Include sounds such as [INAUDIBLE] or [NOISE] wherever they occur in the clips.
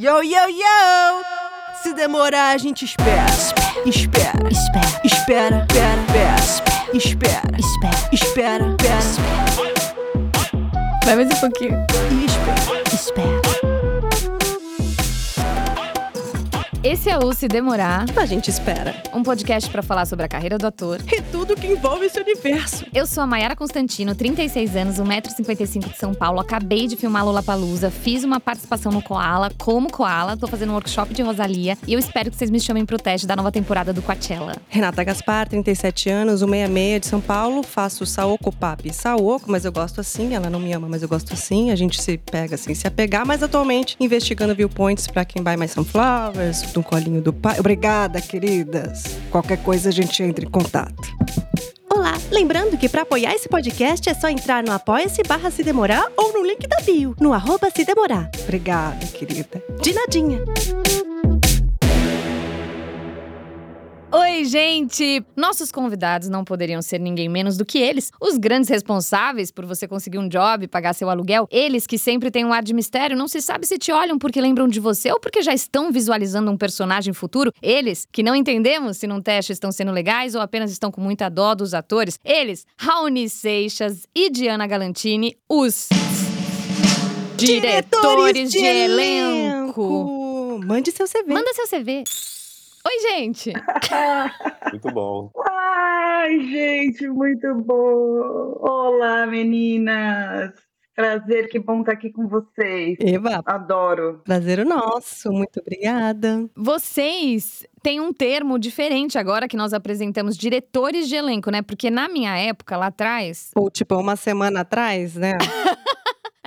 Yo, yo, yo! Se demorar, a gente espera. Espera. Espera, Espera. Espera. Espera. Espera. espera, Espera. Espera. vai mais um pouquinho. E espera. Espera. Esse é o Se Demorar, A gente espera. um podcast pra falar sobre a carreira do ator. E tudo que envolve esse universo. Eu sou a Mayara Constantino, 36 anos, 1,55m de São Paulo. Acabei de filmar Lollapalooza, fiz uma participação no Koala, como Koala, tô fazendo um workshop de Rosalia e eu espero que vocês me chamem pro teste da nova temporada do Coachella. Renata Gaspar, 37 anos, 166 de São Paulo. Faço Saoko Papi Saoko, mas eu gosto assim. Ela não me ama, mas eu gosto assim. A gente se pega assim, se apegar. Mas atualmente investigando viewpoints pra quem vai mais Sunflowers, do colinho do pai. Obrigada, queridas. Qualquer coisa a gente entra em contato. Olá, lembrando que para apoiar esse podcast é só entrar no apoia-se barra se demorar ou no link da bio, no arroba se demorar. Obrigada, querida. De nadinha. Oi, gente! Nossos convidados não poderiam ser ninguém menos do que eles, os grandes responsáveis por você conseguir um job, pagar seu aluguel. Eles que sempre têm um ar de mistério, não se sabe se te olham porque lembram de você ou porque já estão visualizando um personagem futuro. Eles que não entendemos se num teste estão sendo legais ou apenas estão com muita dó dos atores. Eles, Raoni Seixas e Diana Galantini, os diretores de elenco. Mande seu CV. Manda seu CV. Oi, gente! [LAUGHS] Muito bom. Ai, gente, muito bom. Olá, meninas. Prazer, que bom estar aqui com vocês. Eva, Adoro. prazer o nosso. Muito obrigada. Vocês têm um termo diferente agora que nós apresentamos, diretores de elenco, né? Porque na minha época, lá atrás, Ou tipo, uma semana atrás, né? [LAUGHS]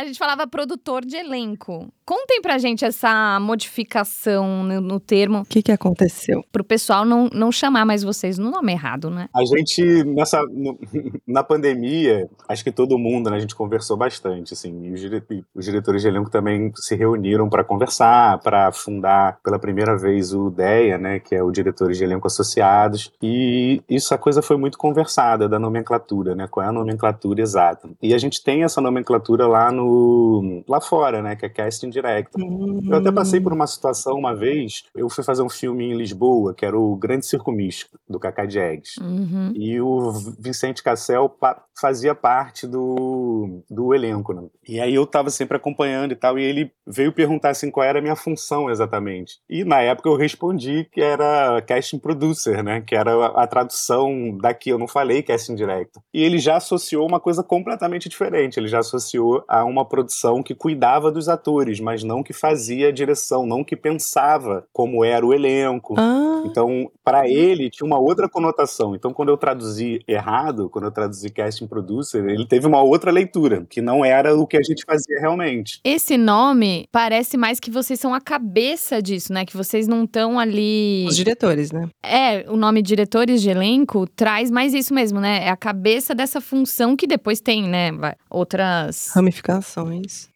a gente falava produtor de elenco. Contem pra gente essa modificação no, no termo, O que, que aconteceu? pro pessoal não, não chamar mais vocês no nome errado, né? A gente, nessa, no- [LAUGHS] na pandemia, acho que todo mundo, né, a gente conversou bastante, assim, e os, dire- os diretores de elenco também se reuniram para conversar, para fundar pela primeira vez o DEA, né, que é o Diretores de Elenco Associados, e isso, a coisa foi muito conversada, da nomenclatura, né, qual é a nomenclatura exata. E a gente tem essa nomenclatura lá no, lá fora, né, que é Casting Director. Eu até passei por uma situação uma vez, eu fui fazer um filme em Lisboa, que era o Grande Circo Místico, do Cacá Diegues. Uhum. E o Vicente Cassel pa- fazia parte do, do elenco, né? E aí eu tava sempre acompanhando e tal, e ele veio perguntar assim qual era a minha função exatamente. E na época eu respondi que era casting producer, né? Que era a, a tradução daqui, eu não falei casting director. E ele já associou uma coisa completamente diferente, ele já associou a uma produção que cuidava dos atores, mas não que fazia a direção, não que pensava como era o elenco. Ah, Então, para ele, tinha uma outra conotação. Então, quando eu traduzi errado, quando eu traduzi casting producer, ele teve uma outra leitura, que não era o que a gente fazia realmente. Esse nome parece mais que vocês são a cabeça disso, né? Que vocês não estão ali. os diretores, né? É, o nome diretores de elenco traz mais isso mesmo, né? É a cabeça dessa função que depois tem, né? Outras. Ramificações.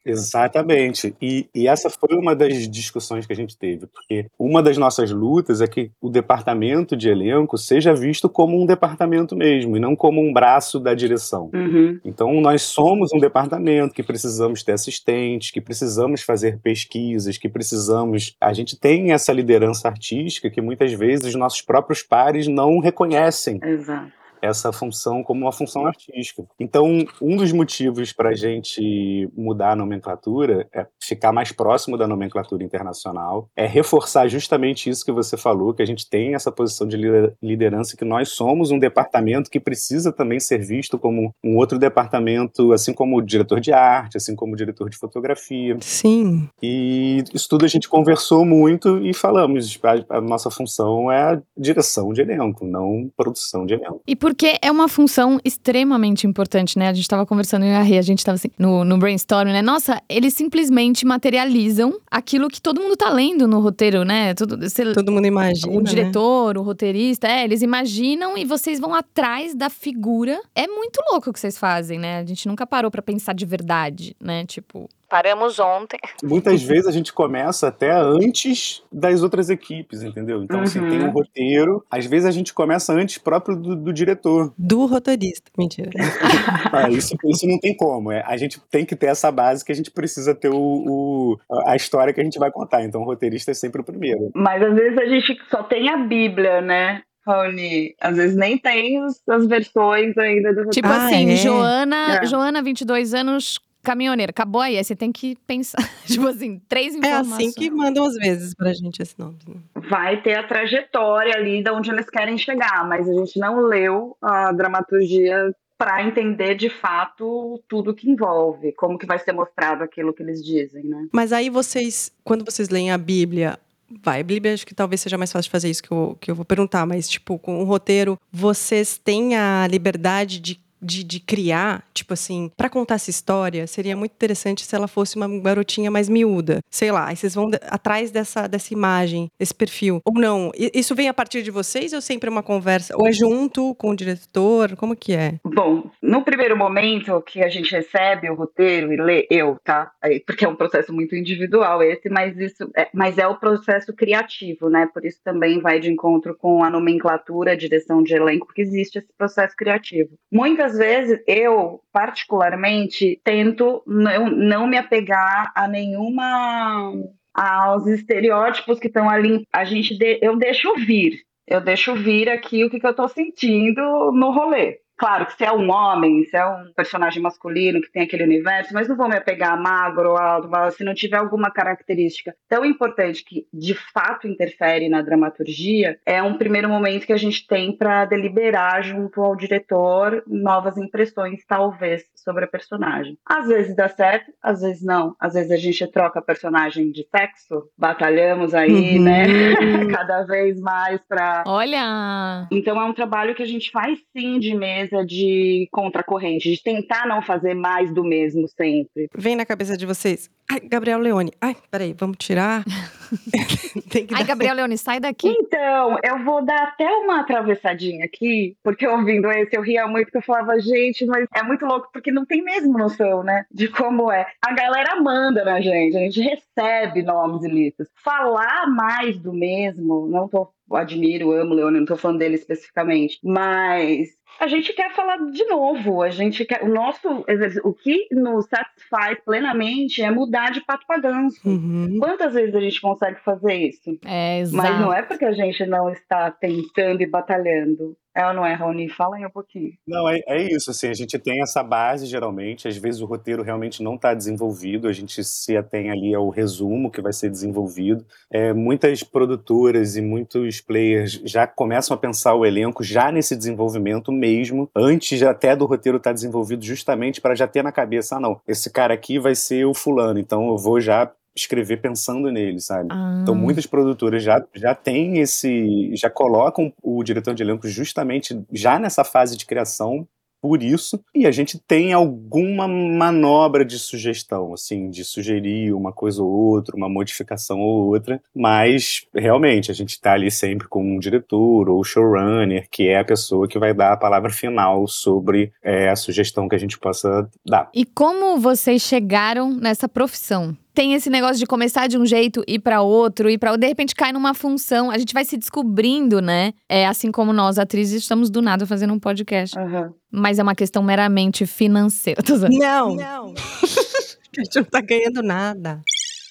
Exatamente. E, e essa foi uma das discussões que a gente teve, porque uma das nossas lutas é que o departamento de elenco seja visto como um departamento mesmo, e não como um braço da direção. Uhum. Então, nós somos um departamento que precisamos ter assistentes, que precisamos fazer pesquisas, que precisamos. A gente tem essa liderança artística que muitas vezes os nossos próprios pares não reconhecem Exato. Essa função como uma função artística. Então, um dos motivos para a gente mudar a nomenclatura é ficar mais próximo da nomenclatura internacional, é reforçar justamente isso que você falou, que a gente tem essa posição de lider- liderança, que nós somos um departamento que precisa também ser visto como um outro departamento, assim como o diretor de arte, assim como o diretor de fotografia. Sim. E isso tudo a gente conversou muito e falamos, a, a nossa função é a direção de elenco, não produção de elenco. E porque é uma função extremamente importante, né? A gente tava conversando eu e a Rê, a gente tava assim, no, no brainstorm, né? Nossa, eles simplesmente materializam aquilo que todo mundo tá lendo no roteiro, né? Tudo, você- Todo mundo imagina. o né? diretor, o roteirista, é, eles imaginam e vocês vão atrás da figura. É muito louco o que vocês fazem, né? A gente nunca parou pra pensar de verdade, né? Tipo, Paramos ontem. Muitas vezes a gente começa até antes das outras equipes, entendeu? Então, assim, tem um Uhum. roteiro. Às vezes a gente começa antes próprio do, do diretor. Do roteirista. Mentira. [LAUGHS] Ah, isso, isso não tem como. É, a gente tem que ter essa base que a gente precisa ter o, o- a história que a gente vai contar. Então, o roteirista é sempre o primeiro. Mas às vezes a gente só tem a Bíblia, né, Raoni? Às vezes nem tem as versões ainda do Tipo Ah, assim, é? Joana, É. Joana, 22 anos, caminhoneira. Acabou aí, aí você tem que pensar. [LAUGHS] tipo assim, três É informações. assim que mandam às vezes pra gente esse nome. né? vai ter a trajetória ali de onde eles querem chegar, mas a gente não leu a dramaturgia para entender de fato tudo que envolve, como que vai ser mostrado aquilo que eles dizem, né? Mas aí vocês, quando vocês leem a Bíblia, vai, a Bíblia acho que talvez seja mais fácil de fazer isso que eu, que eu vou perguntar, mas tipo, com o roteiro, vocês têm a liberdade de. De, de criar, tipo assim, pra contar essa história, seria muito interessante se ela fosse uma garotinha mais miúda. Sei lá, aí vocês vão atrás dessa, dessa imagem, desse perfil. Ou não? Isso vem a partir de vocês ou sempre é uma conversa? Ou é junto com o diretor? Como que é? Bom, no primeiro momento que a gente recebe o roteiro e lê, eu, tá? Porque é um processo muito individual esse, mas isso é, mas é o processo criativo, né? Por isso também vai de encontro com a nomenclatura, a direção de elenco, porque existe esse processo criativo. Muitas vezes eu, particularmente, tento não, não me apegar a nenhuma aos estereótipos que estão ali. A gente de- eu deixo vir. Eu deixo vir aqui o que, que eu tô sentindo no rolê. Claro que se é um homem, se é um personagem masculino que tem aquele universo, mas não vou me apegar a magro ou alto, se não tiver alguma característica tão importante que de fato interfere na dramaturgia, é um primeiro momento que a gente tem para deliberar junto ao diretor novas impressões, talvez, sobre a personagem. Às vezes dá certo, às vezes não. Às vezes a gente troca personagem de sexo, batalhamos aí, Uhum. né? [LAUGHS] Cada vez mais para Olha! então é um trabalho que a gente faz sim de mesa de contracorrente, de tentar não fazer mais do mesmo sempre. Vem na cabeça de vocês. Ai, Gabriel Leone. Ai, peraí, vamos tirar. [LAUGHS] Tem que Ai, Gabriel Leone, sai daqui. Então, eu vou dar até uma atravessadinha aqui, porque ouvindo esse eu ria muito, porque eu falava, gente, mas é muito louco, porque não tem mesmo noção, né, de como é. A galera manda na gente, a gente recebe nomes e listas. Falar mais do mesmo, não tô, admiro, amo Leone, não tô falando dele especificamente, mas a gente quer falar de novo, a gente quer, o nosso, exercício- o que nos satisfaz plenamente é mudar de pato pra ganso. Uhum. Quantas vezes a gente consegue fazer isso? É, exato. Mas não é porque a gente não está tentando e batalhando. É ou não é, Raoni? Fala aí um pouquinho. Não, é, é isso, assim, a gente tem essa base geralmente, às vezes o roteiro realmente não está desenvolvido, a gente se atém ali ao resumo que vai ser desenvolvido. É, muitas produtoras e muitos players já começam a pensar o elenco já nesse desenvolvimento mesmo, antes até do roteiro estar desenvolvido, justamente para já ter na cabeça, ah não, esse cara aqui vai ser o fulano, então eu vou já escrever pensando nele, sabe? Ah, Então, muitas produtoras já, já têm esse. já colocam o diretor de elenco justamente já nessa fase de criação por isso, e a gente tem alguma manobra de sugestão, assim, de sugerir uma coisa ou outra, uma modificação ou outra, mas realmente a gente está ali sempre com um diretor ou showrunner, que é a pessoa que vai dar a palavra final sobre é, a sugestão que a gente possa dar. E como vocês chegaram nessa profissão? Tem esse negócio de começar de um jeito, ir pra outro, ir para de repente cai numa função. A gente vai se descobrindo, né? É assim como nós, atrizes, estamos do nada fazendo um podcast. Aham. Mas é uma questão meramente financeira. [LAUGHS] Não, não. [LAUGHS] a gente não tá ganhando nada.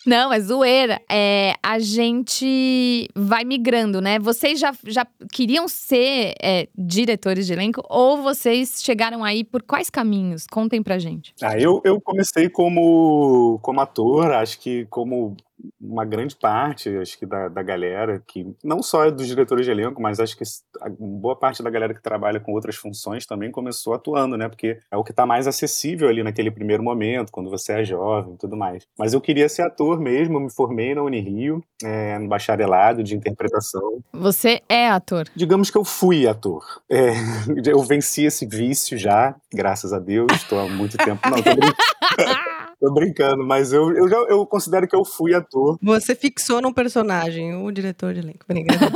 Não, é zoeira. É, a gente vai migrando, né? Vocês já, já queriam ser é, diretores de elenco ou vocês chegaram aí por quais caminhos? Contem pra gente. Ah, eu, eu comecei como, como ator, acho que como uma grande parte, acho que da, da galera, que não só é dos diretores de elenco, mas acho que a boa parte da galera que trabalha com outras funções também começou atuando, né? Porque é o que está mais acessível ali naquele primeiro momento, quando você é jovem e tudo mais. Mas eu queria ser ator mesmo, eu me formei na Unirio, é, no bacharelado de interpretação. Você é ator. Digamos que eu fui ator. É, [LAUGHS] eu venci esse vício já, graças a Deus, estou há muito tempo. Não, tô brincando. [LAUGHS] Tô brincando, mas eu, eu, já, eu considero que eu fui ator. Você fixou num personagem, o diretor de elenco.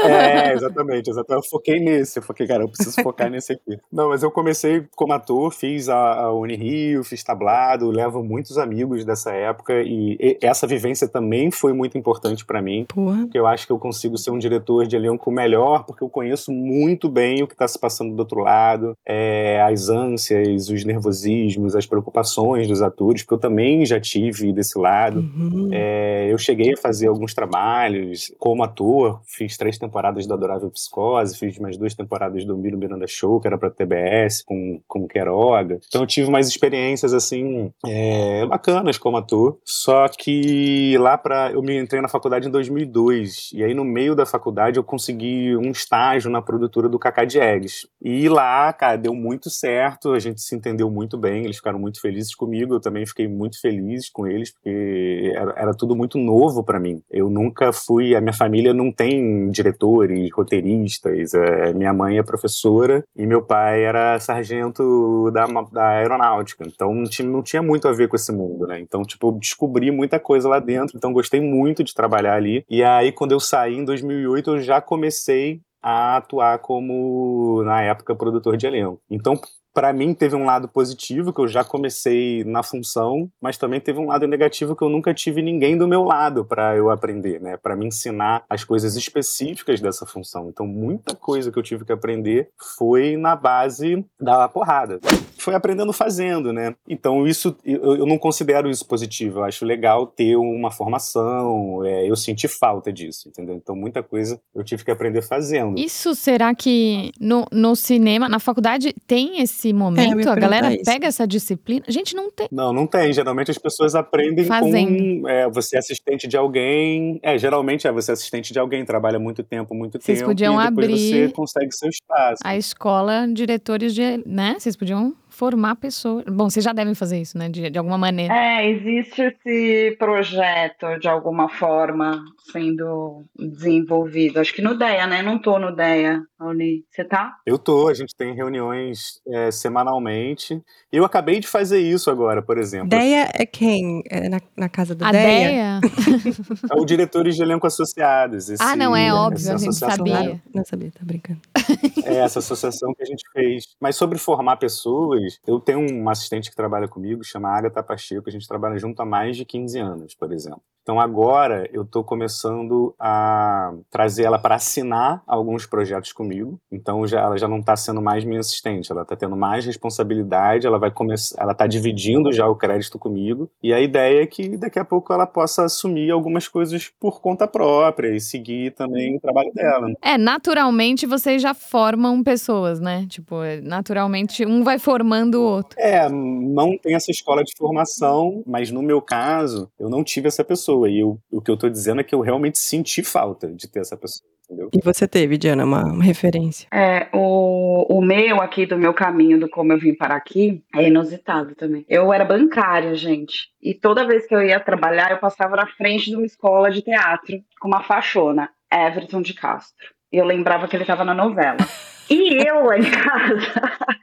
É, exatamente, exatamente. Eu foquei nesse. Eu foquei, cara, eu preciso focar nesse aqui. Não, mas eu comecei como ator, fiz a, a Unirio, fiz tablado, levo muitos amigos dessa época e, e essa vivência também foi muito importante para mim. Porra. Porque eu acho que eu consigo ser um diretor de elenco melhor, porque eu conheço muito bem o que tá se passando do outro lado, é, as ânsias, os nervosismos, as preocupações dos atores, porque eu também já tive desse lado. Uhum. É, eu cheguei a fazer alguns trabalhos como ator, fiz três temporadas do Adorável Psicose, fiz mais duas temporadas do Miro Miranda Show, que era pra TBS, com, com Queiroga. Então eu tive mais experiências, assim, é, bacanas como ator. Só que lá pra. Eu me entrei na faculdade em 2002, e aí no meio da faculdade eu consegui um estágio na produtora do Cacá Diegues. E lá, cara, deu muito certo, a gente se entendeu muito bem, eles ficaram muito felizes comigo, eu também fiquei muito feliz com eles, porque era, era tudo muito novo para mim. Eu nunca fui, a minha família não tem diretores, roteiristas, é, minha mãe é professora e meu pai era sargento da, da aeronáutica, então não tinha, não tinha muito a ver com esse mundo, né? Então, tipo, eu descobri muita coisa lá dentro, então gostei muito de trabalhar ali. E aí, quando eu saí em 2008, eu já comecei a atuar como, na época, produtor de elenco. Então, para mim teve um lado positivo que eu já comecei na função, mas também teve um lado negativo que eu nunca tive ninguém do meu lado para eu aprender, né? Para me ensinar as coisas específicas dessa função. Então muita coisa que eu tive que aprender foi na base da porrada. Foi aprendendo fazendo, né? Então isso eu, eu não considero isso positivo. Eu acho legal ter uma formação. É, eu senti falta disso, entendeu? Então muita coisa eu tive que aprender fazendo. Isso será que no, no cinema, na faculdade, tem esse momento? ia a galera isso. pega essa disciplina? Gente, não tem. Não, não tem. Geralmente as pessoas aprendem Fazendo. com é, você é assistente de alguém. É, geralmente é você é assistente de alguém, trabalha muito tempo, muito Vocês tempo. podiam e depois abrir você consegue seu espaço. A escola, diretores de. né? Vocês podiam formar pessoas. Bom, vocês já devem fazer isso, né? De, de alguma maneira. É, existe esse projeto de alguma forma sendo desenvolvido. Acho que no DEA, né? Não tô no DEA, Auli. Você tá? Eu tô, a gente tem reuniões é, semanalmente. Eu acabei de fazer isso agora, por exemplo. Deia é quem? É na, na casa do A Deia? ideia. É o diretores de elenco associados. esse- Ah, não, é óbvio, essa a gente associação. sabia. Não sabia, tá brincando. É essa associação que a gente fez. Mas sobre formar pessoas, eu tenho uma assistente que trabalha comigo, chama Agatha Pacheco, a gente trabalha junto há mais de 15 anos, por exemplo. Então agora eu estou começando a trazer ela para assinar alguns projetos comigo. Então já, ela já não está sendo mais minha assistente, ela está tendo mais responsabilidade, ela vai começar, ela está dividindo já o crédito comigo. E a ideia é que daqui a pouco ela possa assumir algumas coisas por conta própria e seguir também o trabalho dela. É, naturalmente vocês já formam pessoas, né? Tipo, é, naturalmente um vai formando o outro. É, não tem essa escola de formação, mas no meu caso, eu não tive essa pessoa. E eu, o que eu tô dizendo é que eu realmente senti falta de ter essa pessoa, entendeu? E você teve, Diana, uma, uma referência? É, o, o meu aqui, do meu caminho, do como eu vim para aqui, é inusitado também. Eu era bancária, gente. E toda vez que eu ia trabalhar, eu passava na frente de uma escola de teatro com uma fachona, Everton de Castro. E eu lembrava que ele estava na novela. [LAUGHS] E eu lá em casa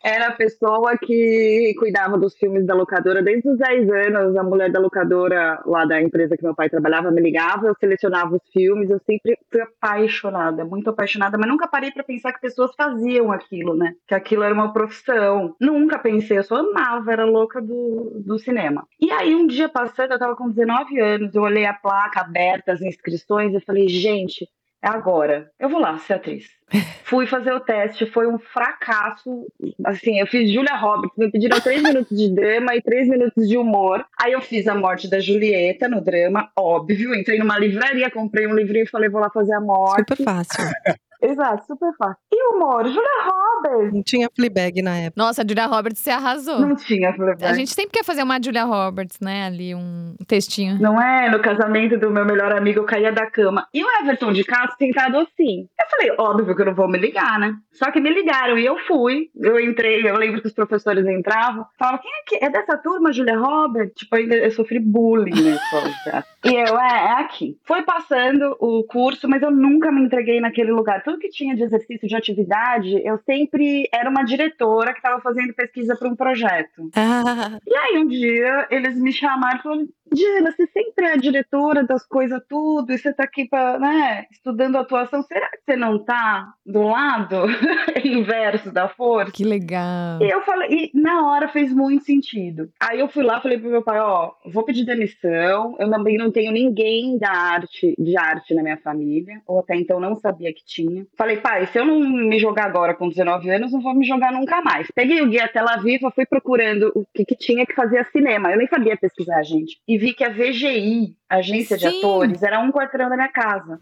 era a pessoa que cuidava dos filmes da locadora desde os 10 anos. A mulher da locadora lá da empresa que meu pai trabalhava me ligava, eu selecionava os filmes. Eu sempre fui apaixonada, muito apaixonada, mas nunca parei para pensar que pessoas faziam aquilo, né? Que aquilo era uma profissão. Nunca pensei, eu só amava, era louca do, do cinema. E aí, um dia passando, eu tava com 19 anos, eu olhei a placa aberta, as inscrições, e falei, gente, é agora. Eu vou lá ser atriz. [LAUGHS] Fui fazer o teste, foi um fracasso. Assim, eu fiz Julia Roberts, me pediram três [LAUGHS] minutos de drama e três minutos de humor. Aí eu fiz a morte da Julieta no drama, óbvio. Entrei numa livraria, comprei um livrinho e falei, vou lá fazer a morte. Super fácil. [LAUGHS] Exato, super fácil. E o humor? Julia Roberts. Não tinha Fleabag na época. Nossa, a Julia Roberts se arrasou. Não tinha, falei, A gente sempre quer fazer uma Julia Roberts, né? Ali, um textinho. Não é? No casamento do meu melhor amigo, eu caía da cama. E o Everton de Castro sentado assim. Eu falei, óbvio que eu não vou me ligar, né? Só que me ligaram e eu fui. Eu entrei, eu lembro que os professores entravam. Falavam, quem é que é dessa turma, Julia Roberts? Tipo, ainda eu sofri bullying na escola de teatro. E eu, é, é aqui. Foi passando o curso, mas eu nunca me entreguei naquele lugar. Tudo que tinha de exercício de atividade, eu sempre era uma diretora que estava fazendo pesquisa para um projeto. Ah, E aí um dia eles me chamaram e falaram: Diana, você sempre é a diretora das coisas tudo, e você tá aqui pra, né, estudando atuação, será que você não tá do lado [LAUGHS] inverso da força? Que legal. E eu falei, e na hora fez muito sentido. Aí eu fui lá, falei pro meu pai, ó, vou pedir demissão. Eu também não tenho ninguém da arte, de arte na minha família, ou até então não sabia que tinha. Falei, pai, se eu não me jogar agora com 19 anos, não vou me jogar nunca mais. Peguei o guia Tela Viva, fui procurando o que, que tinha que fazer cinema. Eu nem sabia pesquisar, gente. E vi que a VGI, agência de Sim. atores, era um quarteirão da minha casa.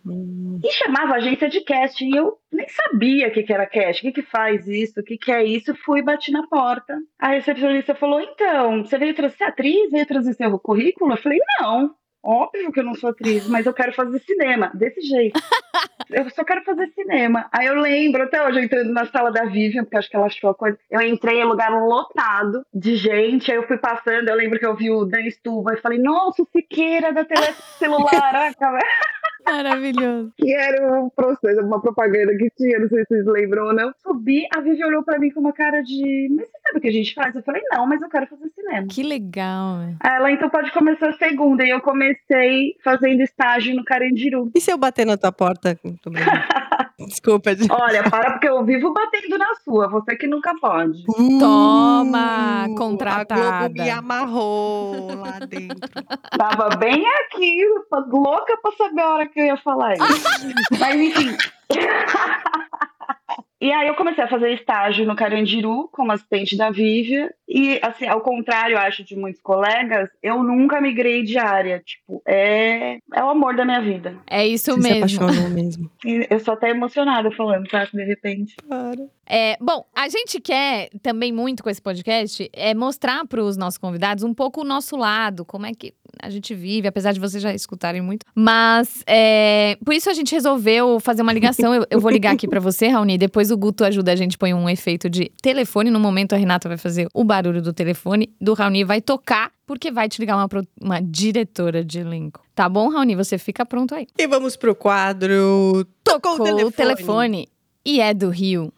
E chamava agência de casting. E eu nem sabia o que, que era casting, o que, que faz isso, o que, que é isso. Fui e bati na porta. A recepcionista falou: então, você veio trazer atriz, veio trazer seu currículo? Eu falei: não. Óbvio que eu não sou atriz, mas eu quero fazer cinema, desse jeito. [LAUGHS] Eu só quero fazer cinema. Aí eu lembro, até hoje, eu entrando na sala da Vivian, porque acho que ela achou a coisa. Eu entrei em lugar lotado de gente, aí eu fui passando, eu lembro que eu vi o Dan Stuba e falei, nossa, o Siqueira da telecelular. [LAUGHS] Maravilhoso. que era um processo, uma propaganda que tinha, não sei se vocês lembram ou não. Subi, a Vivi olhou pra mim com uma cara de, mas você sabe o que a gente faz? Eu falei, não, mas eu quero fazer cinema. Que legal. é. Ela então pode começar a segunda, e eu comecei fazendo estágio no Carandiru. e se eu bater na tua porta? [LAUGHS] Desculpa, gente. Olha, para porque eu vivo batendo na sua, você que nunca pode. Toma, Uh, contratada. A Globo me [LAUGHS] amarrou lá dentro. Tava bem aqui, louca pra saber a hora que eu ia falar isso. Mas enfim. [LAUGHS] E aí eu comecei a fazer estágio no Carandiru como assistente da Vívia. E assim, ao contrário, eu acho, de muitos colegas, eu nunca migrei de área. Tipo, é, é o amor da minha vida. É isso Você se mesmo. apaixonou [LAUGHS] mesmo. E eu sou até emocionada falando, tá? De repente. Para. É, bom, a gente quer também muito com esse podcast é mostrar para os nossos convidados um pouco o nosso lado, como é que a gente vive, apesar de vocês já escutarem muito. Mas é, por isso a gente resolveu fazer uma ligação. Eu, eu vou ligar aqui para você, Raoni. Depois o Guto ajuda a gente, põe um efeito de telefone. No momento a Renata vai fazer o barulho do telefone, do Raoni vai tocar, porque vai te ligar uma, uma diretora de elenco. Tá bom, Raoni? Você fica pronto aí. E vamos pro quadro. Tocou, Com o telefone. E é do Rio.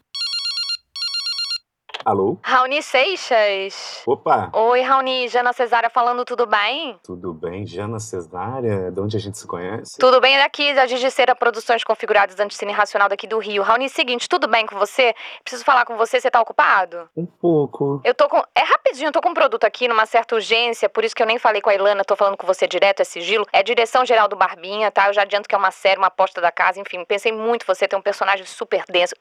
Alô? Raoni Seixas. Opa! Oi, Raoni, Jana Cesária falando, tudo bem? Tudo bem? Jana Cesária? De onde a gente se conhece? Tudo bem daqui, da Gigiceira Produções Configuradas Anticine Racional daqui do Rio. Raoni, seguinte, tudo bem com você? Preciso falar com você, você tá ocupado? Um pouco. Eu tô com. É rapidinho, eu tô com um produto aqui numa certa urgência, por isso que eu nem falei com a Ilana, tô falando com você direto, é sigilo. É direção geral do Barbinha, tá? Eu já adianto que é uma série, uma aposta da casa, enfim, pensei muito em você, tem um personagem super denso,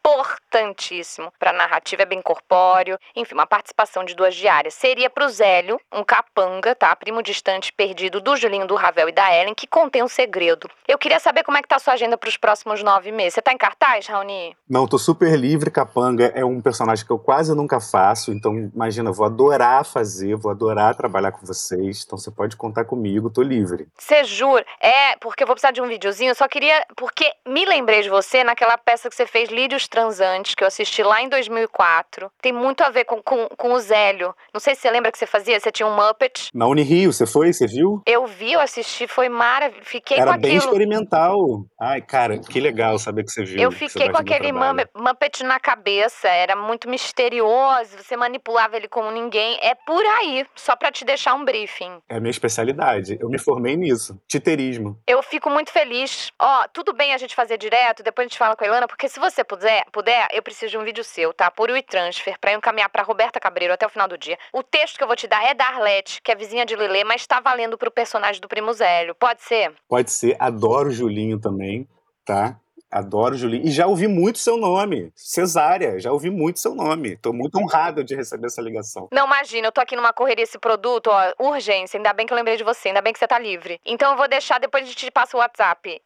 importantíssimo pra narrativa, é bem corpóreo, enfim, uma participação de duas diárias. Seria pro Zélio, um capanga, tá? Primo distante perdido do Julinho, do Ravel e da Ellen, que contém um segredo. Eu queria saber como é que tá a sua agenda pros próximos nove meses. Você tá em cartaz, Raoni? Não, tô super livre. Capanga é um personagem que eu quase nunca faço. Então, imagina, vou adorar fazer, vou adorar trabalhar com vocês. Então, você pode contar comigo, tô livre. Você jura? É, porque eu vou precisar de um videozinho. Eu só queria. Porque me lembrei de você naquela peça que você fez, Lírios Transantes, que eu assisti lá em 2004. Tem muito a ver com, com, com o Zélio. Não sei se você lembra que você fazia. Você tinha um Muppet. Na Unirio, você foi? Você viu? Eu vi, eu assisti, foi maravilhoso. Fiquei Era com bem aquilo. experimental. Ai, cara, que legal saber que você viu. Eu fiquei com aquele. Muppet, na cabeça, era muito misterioso, você manipulava ele como ninguém. É por aí, só pra te deixar um briefing. É a minha especialidade. Eu me formei nisso. Titerismo. Eu fico muito feliz. Ó, tudo bem a gente fazer direto, depois a gente fala com a Ilana, porque se você puder, puder, eu preciso de um vídeo seu, tá? Por WeTransfer, eu encaminhar pra Roberta Cabreiro até o final do dia. O texto que eu vou te dar é da Arlete, que é vizinha de Lelê, mas tá valendo pro personagem do Primo Zélio. Pode ser? Pode ser. Adoro o Julinho também, tá? Adoro Julinho. E já ouvi muito seu nome. Cesária, já ouvi muito seu nome. Tô muito honrado de receber essa ligação. Não, imagina, eu tô aqui numa correria esse produto, ó, urgência. Ainda bem que eu lembrei de você, ainda bem que você tá livre. Então eu vou deixar, depois a gente te passa o WhatsApp.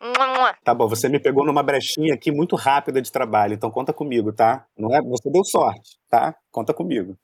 Tá bom, você me pegou numa brechinha aqui muito rápida de trabalho, então conta comigo, tá? Não é? Você deu sorte, tá? Conta comigo.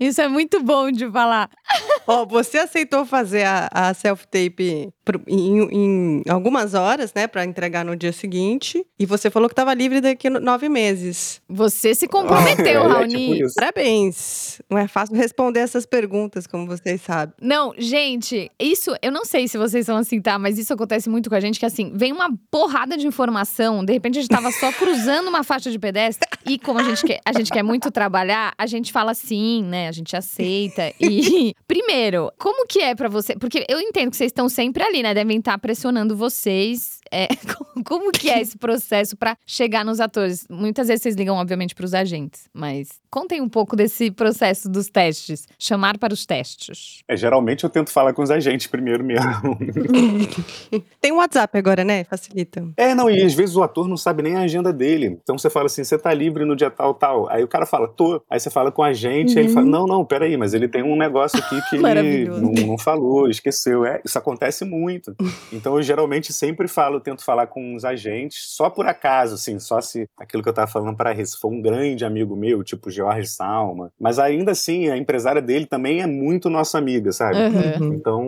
Isso é muito bom de falar. [LAUGHS] Ó, você aceitou fazer a, a self-tape em, em, algumas horas, né, para entregar no dia seguinte. E você falou que estava livre daqui a nove meses. Você se comprometeu, [LAUGHS] É, é Raoni. tipo isso. Parabéns. Não é fácil responder essas perguntas, como vocês sabem. Não, gente, isso, eu não sei se vocês são assim, tá? Mas isso acontece muito com a gente, que assim, vem uma porrada de informação, de repente a gente tava só cruzando uma faixa de pedestre, e como a gente quer, a gente quer muito trabalhar, a gente fala sim, né? A gente aceita. E, [LAUGHS] primeiro, como que é pra você? Porque eu entendo que vocês estão sempre ali, né? Devem estar pressionando vocês. É, [LAUGHS] como- que é esse processo pra chegar nos atores? Muitas vezes vocês ligam, obviamente, pros agentes, mas contem um pouco desse processo dos testes. Chamar para os testes. É, geralmente eu tento falar com os agentes primeiro mesmo. [LAUGHS] Tem o WhatsApp agora, né? Facilita. É, não, e às vezes o ator não sabe nem a agenda dele. Então você fala assim, você tá livre no dia tal, tal. Aí o cara fala, tô. Aí você fala com a gente, aí ele fala, não, não, peraí, mas ele tem um negócio aqui que Maravilhoso. não, não falou, esqueceu. É, isso acontece muito. [LAUGHS] Então eu geralmente sempre falo, tento falar com os agentes, só por acaso, assim, só se aquilo que eu tava falando para se for um grande amigo meu, tipo George Salma. Mas ainda assim, a empresária dele também é muito nossa amiga, sabe? Uhum. Então,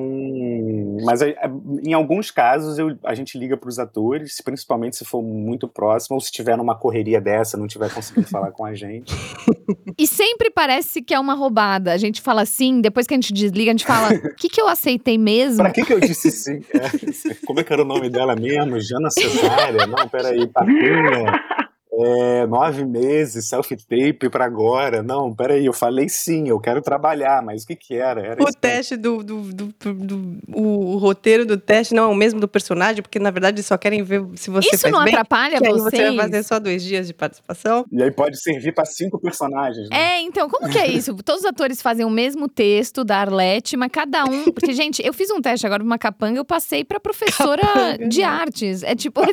mas é- em alguns casos eu- a gente liga para os atores, principalmente se for muito próximo ou se tiver numa correria dessa, não tiver conseguindo falar com a gente. [LAUGHS] E sempre parece que é uma roubada. A gente fala assim, depois que a gente desliga, a gente fala: o que, que eu aceitei mesmo? Pra que que eu disse sim? [LAUGHS] É, como é que era o nome dela mesmo? Jana Cesária? Não, peraí, Papinha. É, nove meses, self-tape pra agora. Não, peraí, eu falei sim, eu quero trabalhar, mas o que que era? Era O teste do, do, do- do- o, o roteiro do teste não é o mesmo do personagem, porque na verdade só querem ver se você Isso faz não bem. atrapalha Que aí vocês? você vai fazer só dois dias de participação. E aí pode servir pra cinco personagens. Né? É, então, como que é isso? [LAUGHS] Todos os atores fazem o mesmo texto da Arlete, mas cada um. Porque, gente, eu fiz um teste agora pra uma capanga, eu passei pra professora Capanga, de né? artes. É tipo, [LAUGHS] eu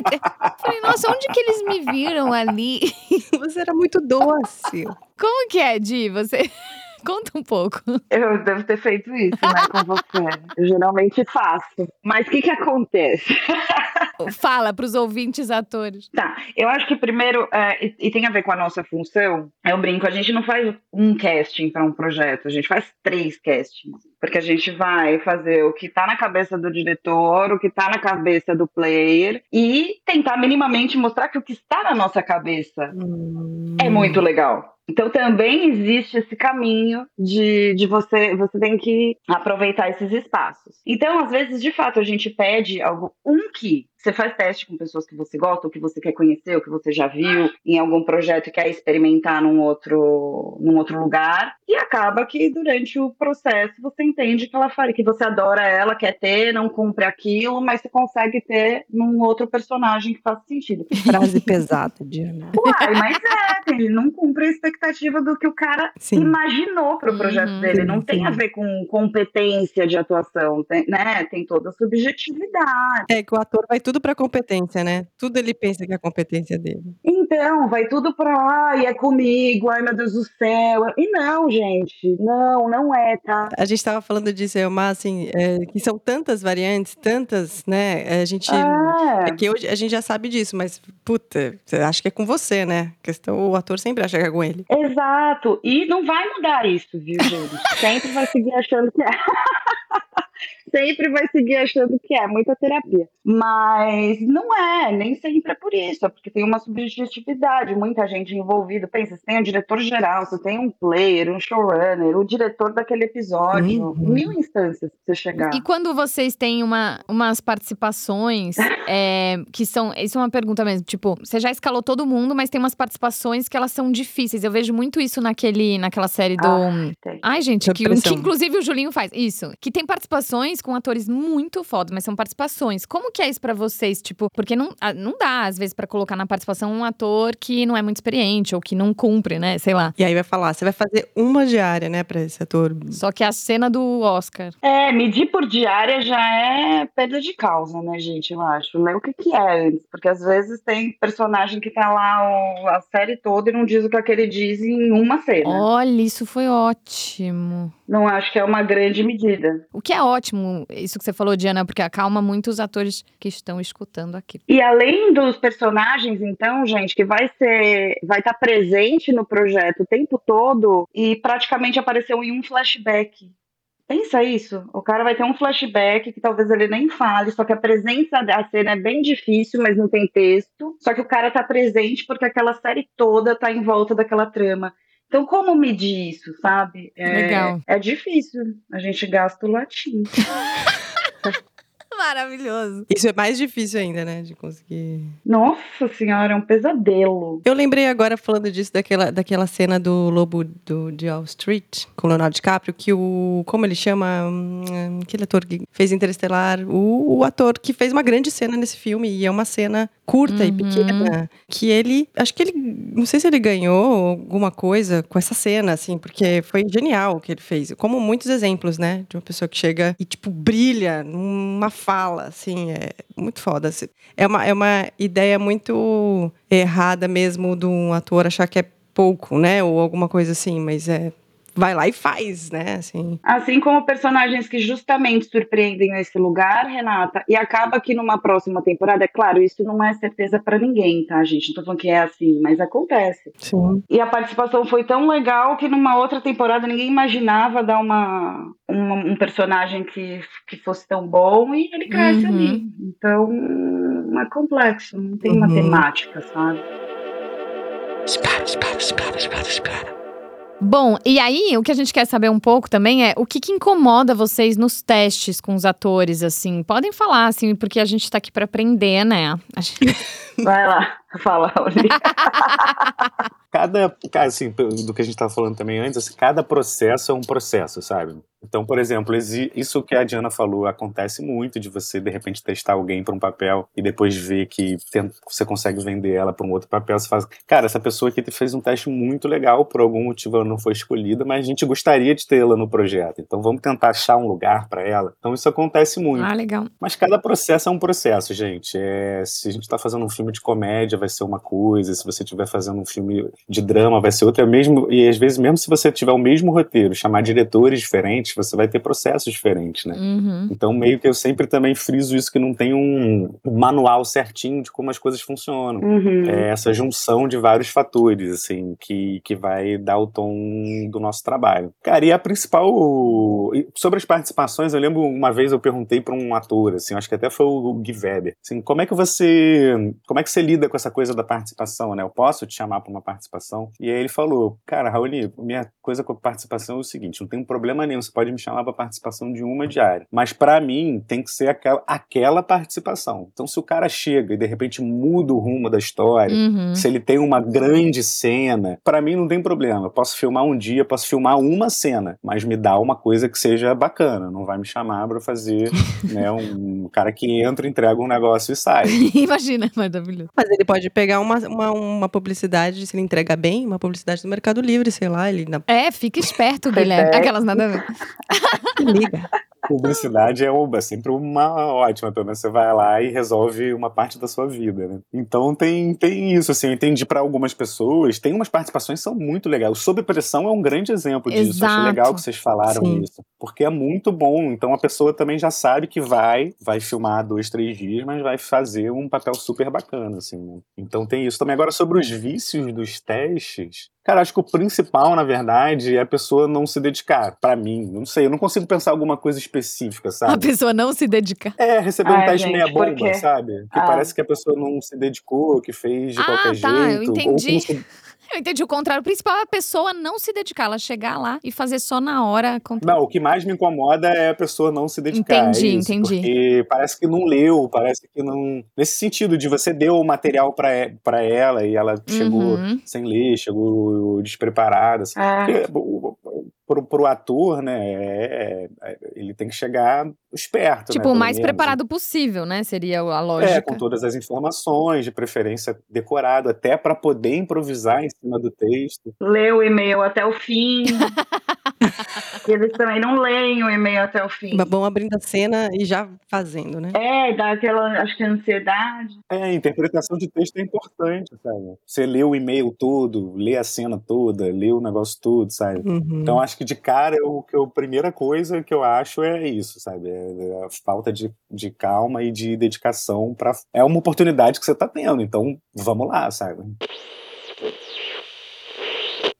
falei, nossa, onde que eles me viram ali? [LAUGHS] Você era muito doce. Como que é, Di? Você. [LAUGHS] Conta um pouco. Eu devo ter feito isso, né, com você. Eu geralmente faço. Mas o que que acontece? [LAUGHS] Fala pros ouvintes atores. Tá, eu acho que primeiro, é, e, e tem a ver com a nossa função, eu brinco, a gente não faz um casting para um projeto, a gente faz três castings. Porque a gente vai fazer o que tá na cabeça do diretor, o que tá na cabeça do player, e tentar minimamente mostrar que o que está na nossa cabeça é muito legal. Então também existe esse caminho de, de você, você tem que aproveitar esses espaços. Então, às vezes, de fato, a gente pede algo, um que você faz teste com pessoas que você gosta, ou que você quer conhecer, ou que você já viu em algum projeto e quer experimentar num outro, num outro lugar, e acaba que durante o processo você entende que ela fala que você adora ela, quer ter, não cumpre aquilo, mas você consegue ter num outro personagem que faça sentido. [LAUGHS] Frase pesada, Diana. Uai, mas é, ele não cumpre a expectativa do que o cara Sim. imaginou para o projeto Uhum, dele. Não sim, tem sim. a ver com competência de atuação, tem, né? Tem toda a subjetividade. É que o ator vai tudo pra competência, né? Tudo ele pensa que é a competência dele. Então, vai tudo pra, ai, é comigo, ai meu Deus do céu. E não, gente, não, não é, tá? A gente estava falando disso, Elmar, assim, é, que são tantas variantes, tantas, né? A gente. É. É que hoje a gente já sabe disso, mas, puta, acha que é com você, né? A questão, o ator sempre acha que é com ele. Exato. E não vai mudar isso, viu, gente? [LAUGHS] Sempre vai seguir achando que é. [LAUGHS] sempre vai seguir achando que é muita terapia. Mas não é, nem sempre é por isso, é porque tem uma subjetividade, muita gente envolvida. Pensa, você tem um diretor geral, você tem um player, um showrunner, o diretor daquele episódio, Uhum. mil instâncias pra você chegar. E quando vocês têm uma, umas participações [LAUGHS] é, que são. Isso é uma pergunta mesmo. Tipo, você já escalou todo mundo, mas tem umas participações que elas são difíceis. Eu vejo muito isso naquele, naquela série do. Ah. Ai, gente, que, que inclusive o Julinho faz. Isso. Que tem participações com atores muito fodas, mas são participações. Como que é isso pra vocês? Tipo, porque não, ah, não dá, às vezes, pra colocar na participação um ator que não é muito experiente ou que não cumpre, né? Sei lá. E aí vai falar, você vai fazer uma diária, né, pra esse ator. Só que a cena do Oscar. É, medir por diária já é perda de causa, né, gente? Eu acho. Lê o que, que é antes. Porque às vezes tem personagem que tá lá o- a série toda e não diz o que aquele diz em uma cena. Olha, isso foi ótimo. Não acho que é uma grande medida. O que é ótimo, isso que você falou, Diana, porque acalma muito os atores que estão escutando aqui. E além dos personagens, então, gente, que vai ser, vai estar presente no projeto o tempo todo e praticamente apareceu em um flashback. Pensa isso. O cara vai ter um flashback que talvez ele nem fale, só que a presença da cena é bem difícil, mas não tem texto. Só que o cara tá presente porque aquela série toda tá em volta daquela trama. Então, como medir isso, sabe? É, Legal. É difícil. A gente gasta o latim. [LAUGHS] Maravilhoso. Isso é mais difícil ainda, né? De conseguir. Nossa senhora, é um pesadelo. Eu lembrei agora, falando disso, daquela, daquela cena do Lobo do, de Wall Street, com o Leonardo DiCaprio, que o. Como ele chama? Hum, Aquele ator que fez Interestelar. O, o ator que fez uma grande cena nesse filme. E é uma cena curta e Uhum. pequena. Que ele. Acho que ele. Não sei se ele ganhou alguma coisa com essa cena, assim, porque foi genial o que ele fez. Como muitos exemplos, né? De uma pessoa que chega e, tipo, brilha numa fala, assim. É muito foda. assim. É uma, é uma ideia muito errada mesmo de um ator achar que é pouco, né? Ou alguma coisa assim, mas é. Vai lá e faz, né? Assim. Assim como personagens que justamente surpreendem nesse lugar, Renata, e acaba que numa próxima temporada, é claro, isso não é certeza pra ninguém, tá, gente? Não tô falando que é assim, mas acontece. Sim. E a participação foi tão legal que numa outra temporada ninguém imaginava dar uma, uma- um personagem que, que fosse tão bom e ele cresce Uhum. ali. Então é complexo, não tem Uhum. matemática, sabe? Bom, e aí o que a gente quer saber um pouco também é o que, que incomoda vocês nos testes com os atores, assim? Podem falar, assim, porque a gente tá aqui pra aprender, né? Gente- Vai lá, fala. [LAUGHS] Cada, cara, assim, do que a gente estava falando também antes, assim, cada processo é um processo, sabe? Então, por exemplo, isso que a Diana falou acontece muito de você, de repente, testar alguém para um papel e depois ver que tem- você consegue vender ela para um outro papel. Você faz, cara, essa pessoa aqui fez um teste muito legal, por algum motivo ela não foi escolhida, mas a gente gostaria de tê-la no projeto. Então, vamos tentar achar um lugar para ela. Então, isso acontece muito. Ah, legal. Mas cada processo é um processo, gente. É, se a gente está fazendo um filme de comédia, vai ser uma coisa. Se você estiver fazendo um filme de drama, vai ser outra. Mesmo, e às vezes, mesmo se você tiver o mesmo roteiro, chamar diretores diferentes, você vai ter processos diferentes, né? Uhum. Então, meio que eu sempre também friso isso, que não tem um manual certinho de como as coisas funcionam. Uhum. É essa junção de vários fatores, assim, que, que vai dar o tom do nosso trabalho. Cara, e a principal. Sobre as participações, eu lembro uma vez eu perguntei para um ator, assim, acho que até foi o Gui Weber, assim, como é que você. Como é que você lida com essa coisa da participação, né? Eu posso te chamar para uma participação? E aí ele falou, cara, Raoni, minha coisa com a participação é o seguinte: não tem um problema nenhum, você pode me chamar para participação de uma diária. Mas para mim tem que ser aquela, aquela participação. Então, se o cara chega e de repente muda o rumo da história, Uhum. se ele tem uma grande cena, pra mim não tem problema. Eu posso filmar um dia, posso filmar uma cena, mas me dá uma coisa que seja bacana. Não vai me chamar pra fazer, [LAUGHS] né, um cara que entra, entrega um negócio e sai. [LAUGHS] Imagina, maravilhoso. Mas ele pode pegar uma, uma, uma publicidade, se ele entrega bem, uma publicidade do Mercado Livre, sei lá, ele na... É, fica esperto, Guilherme. é. Aquelas nada a ver. [LAUGHS] liga. Publicidade é uma, sempre uma ótima, pelo menos você vai lá e resolve uma parte da sua vida, né? Então tem, tem isso, assim, eu entendi pra algumas pessoas, tem umas participações que são muito legais. O Sob Pressão é um grande exemplo disso. Achei Exato. legal que vocês falaram Sim. isso, porque é muito bom. Então a pessoa também já sabe que vai, vai filmar dois, três dias, mas vai fazer um papel super bacana, assim. né? Então tem isso também. Agora sobre os vícios dos testes, Cara, acho que o principal, na verdade, é a pessoa não se dedicar. Pra mim, não sei, eu não consigo pensar alguma coisa específica, A sabe? pessoa não se dedica. É, receber um teste gente, meia bomba, sabe? Que Ah. parece que a pessoa não se dedicou, que fez de Ah, qualquer tá, eu jeito. Ou que entendi. se- Eu entendi o contrário. O principal é a pessoa não se dedicar, ela chegar lá e fazer só na hora. contra- Não, o que mais me incomoda é a pessoa não se dedicar. Entendi, é isso, entendi. Porque parece que não leu, parece que não. Nesse sentido, de você deu o material pra, pra ela e ela chegou Uhum. sem ler, chegou despreparada. assim. É. Porque o- o- pro, pro ator, né, é- é- ele tem que chegar esperto. né, Tipo, o pelo mais menos. preparado possível, né? Seria a É, lógica. com todas as informações, de preferência decorado, até para poder improvisar em cima do texto. Lê o e-mail até o fim. [LAUGHS] Eles também não leem o e-mail até o fim. Mas Vão abrindo a cena e já fazendo, né? É, dá aquela, acho que ansiedade. É, a interpretação de texto é importante, sabe? Você lê o e-mail todo, lê a cena toda, lê o negócio todo, sabe? Uhum. Então acho que de cara o que eu, a primeira coisa que eu acho é isso, sabe? É a falta de, de calma e de dedicação para é uma oportunidade que você tá tendo, então vamos lá, sabe?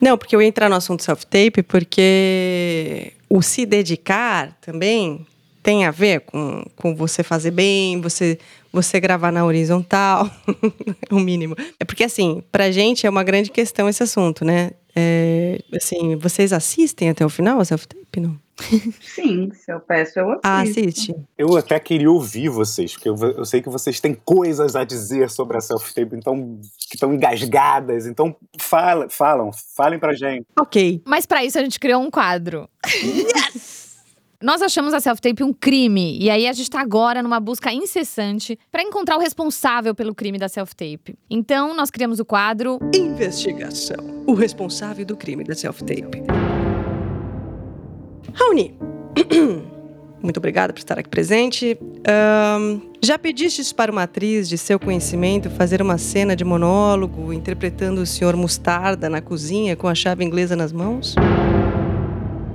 Não, porque eu ia entrar no assunto self-tape porque o se dedicar também tem a ver com, com você fazer bem, você você gravar na horizontal, [LAUGHS] o mínimo. É porque, assim, pra gente é uma grande questão esse assunto, né? É, assim, vocês assistem até o final a self-tape, não? [LAUGHS] Sim, se eu peço, eu assisto. Ah, assiste. Eu até queria ouvir vocês, porque eu, eu sei que vocês têm coisas a dizer sobre a self-tape, então, que estão engasgadas. Então, fala, falam, falem pra gente. Ok. Mas pra isso a gente criou um quadro. Yes! [LAUGHS] Nós achamos a self-tape um crime, e aí a gente tá agora numa busca incessante para encontrar o responsável pelo crime da self-tape. Então, nós criamos o quadro Investigação. O responsável do crime da self-tape. Raoni, [CLEARS THROAT] muito obrigada por estar aqui presente. Ahn, já pedistes para uma atriz de seu conhecimento fazer uma cena de monólogo interpretando o Sr. Mostarda na cozinha com a chave inglesa nas mãos?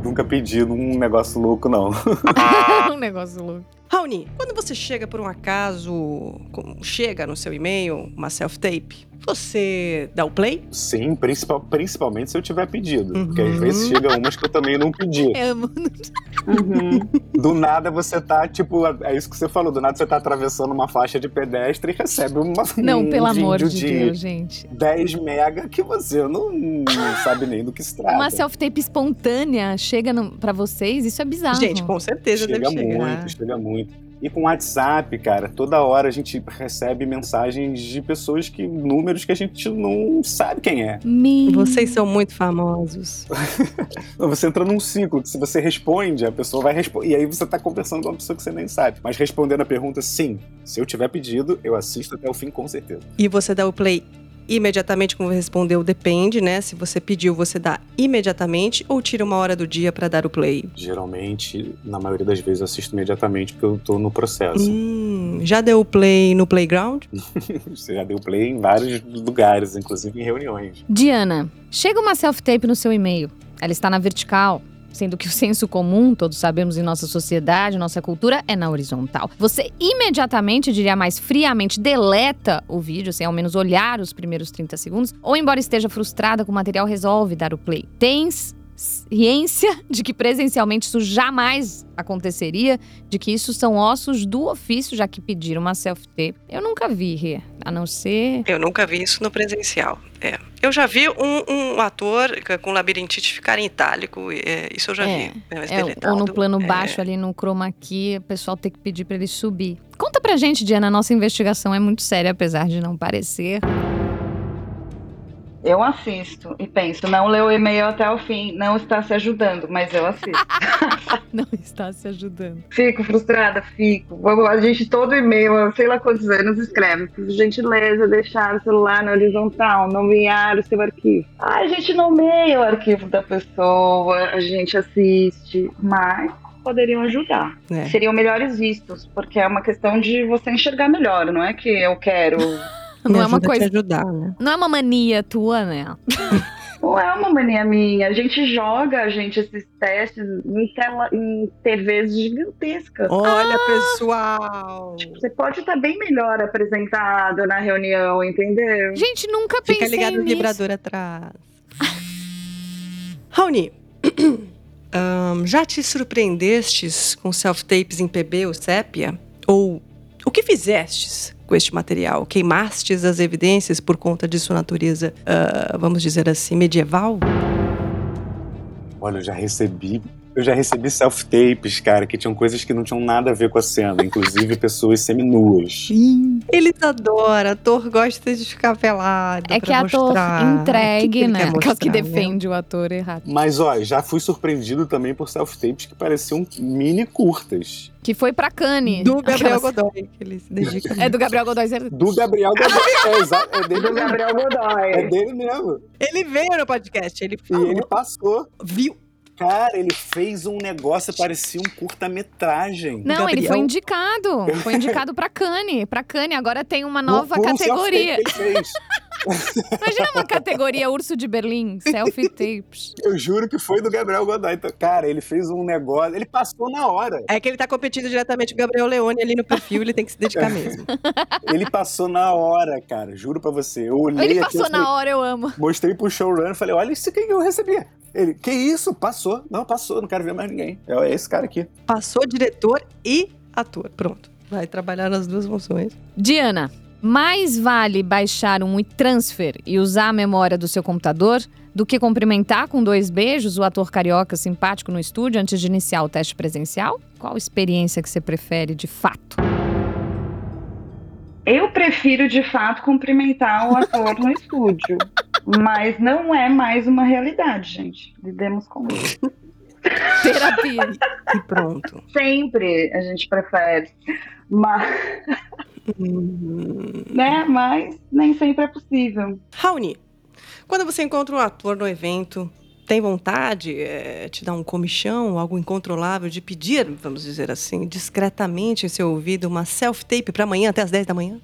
Nunca pedi [LAUGHS] [LAUGHS] um negócio louco, não. um negócio louco. Raoni, quando você chega por um acaso, chega no seu e-mail uma self-tape, você dá o play? Sim, principal, principalmente se eu tiver pedido. Porque às Uhum. vezes chega umas que eu também não pedi. [LAUGHS] Amo. Uhum. Do nada você tá, tipo, é isso que você falou, do nada você tá atravessando uma faixa de pedestre e recebe uma, Não, um pelo amor vídeo de Deus, gente. 10 mega que você não, não sabe nem do que se trata. Uma self-tape espontânea chega no, pra vocês, isso é bizarro. Gente, com certeza chega deve chegar. muito, chega muito. E com o WhatsApp, cara, toda hora a gente recebe mensagens de pessoas que. números que a gente não sabe quem é. Me... Vocês são muito famosos. [LAUGHS] Você entra num ciclo que se você responde, a pessoa vai responder. E aí você tá conversando com uma pessoa que você nem sabe. Mas respondendo a pergunta, sim. Se eu tiver pedido, eu assisto até o fim, com certeza. E você dá o play imediatamente, como respondeu, depende, né? Se você pediu, você dá imediatamente ou tira uma hora do dia pra dar o play? Geralmente, na maioria das vezes, eu assisto imediatamente porque eu tô no processo. Hum, já deu o play no playground? [LAUGHS] Você já deu play em vários lugares, inclusive em reuniões. Diana, chega uma self-tape no seu e-mail. Ela está na vertical. Sendo que o senso comum, todos sabemos em nossa sociedade, nossa cultura, é na horizontal. Você imediatamente, diria mais friamente, deleta o vídeo, sem ao menos olhar os primeiros 30 segundos, ou embora esteja frustrada com o material, resolve dar o play. Tens ciência de que presencialmente isso jamais aconteceria, de que isso são ossos do ofício, já que pediram uma self-tape. Eu nunca vi, Rê, a não ser Eu nunca vi isso no presencial. É. Eu já vi um, um ator com labirintite ficar em itálico. é, isso eu já É, vi. Mas É, ou no plano é, baixo, ali no chroma key, o pessoal tem que pedir pra ele subir. Conta pra gente, Diana, nossa investigação é muito séria, apesar de não parecer. Eu assisto e penso, não leu o e-mail até o fim, não está se ajudando, mas eu assisto. [LAUGHS] Não está se ajudando. Fico frustrada, fico. A gente, todo e-mail, sei lá quantos anos, escreve. Por gentileza, deixar o celular na horizontal, nomear o seu arquivo. Ah, a gente nomeia o arquivo da pessoa, a gente assiste, mas poderiam ajudar. É. Seriam melhores vistos, porque é uma questão de você enxergar melhor, não é que eu quero. Não é uma a coisa. te ajudar, né? Não é uma mania tua, né? Não é uma mania minha. A gente joga, gente, esses testes em, tela, em TVs gigantescas. Olha, pessoal! Você pode estar bem melhor apresentado na reunião, entendeu? Gente, nunca pensei Fica ligado no vibrador atrás. Raoni, [CLEARS THROAT] ahn, já te surpreendestes com self-tapes em PB ou sépia? Ou o que fizestes com este material? Queimastes as evidências por conta de sua natureza, ah, vamos dizer assim, medieval? Olha, eu já recebi. Eu já recebi self-tapes, cara, que tinham coisas que não tinham nada a ver com a cena, inclusive pessoas seminuas. Eles adoram, ator gosta de ficar pelado. É que pra ator mostrar. O que entregue, que né? Aquela que mostrar, né? defende o ator errado. Mas, ó, já fui surpreendido também por self-tapes que pareciam mini curtas. Que foi pra Cannes. Do Gabriel Aquelas- Godoy, que ele se dedica. É do Gabriel Godoy. Do Gabriel Godoy. é, exa- é dele Do mesmo. Gabriel É Godoy. dele mesmo. Ele veio no podcast, ele E falou, ele passou. viu. Cara, ele fez um negócio que parecia um curta-metragem. Não, ele Gabriel. foi indicado. Foi indicado pra Cannes. Pra Cannes. Agora tem uma nova Por- por categoria. ele fez. [LAUGHS] Imagina uma categoria Urso de Berlim, selfie tapes. Eu juro que foi do Gabriel Godoy. Então, Cara, ele fez um negócio. Ele passou na hora. É que ele tá competindo diretamente com o Gabriel Leone ali no perfil, ele tem que se dedicar mesmo. [LAUGHS] Ele passou na hora, cara. Juro pra você. Eu olhei Ele aqui, passou eu falei- na hora, eu amo. Mostrei pro showrunner e falei: olha isso aqui que eu recebi. Ele, que isso? Passou? Não, passou, não quero ver mais ninguém. É esse cara aqui. Passou diretor e ator. Pronto. Vai trabalhar nas duas funções. Diana, mais vale baixar um e-transfer e usar a memória do seu computador do que cumprimentar com dois beijos o ator carioca simpático no estúdio antes de iniciar o teste presencial? Qual experiência que você prefere de fato? Eu prefiro, de fato, cumprimentar o ator no estúdio. [LAUGHS] Mas não é mais uma realidade, gente. Lidemos com isso. Terapia. E pronto. Sempre a gente prefere. Mas, Hum. né? Mas nem sempre é possível. Raoni, quando você encontra um ator no evento, tem vontade, é, te dá um comichão, algo incontrolável de pedir, vamos dizer assim, discretamente em seu ouvido uma self-tape para amanhã até as 10 da manhã?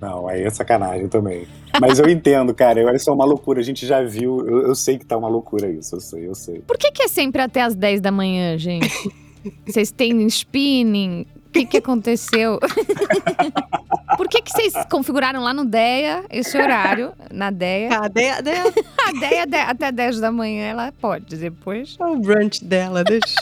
Não, aí é sacanagem também. Mas eu entendo, cara. Isso é uma loucura. A gente já viu. Eu, eu sei que tá uma loucura isso. Eu sei, eu sei. Por que, que é sempre até as 10 da manhã, gente? Vocês têm spinning? O que, que aconteceu? Por que, que vocês configuraram lá no DEA esse horário? Na DEA? Cadê, cadê [LAUGHS] A DEA de- até 10 da manhã ela pode, depois. o brunch dela? Deixa.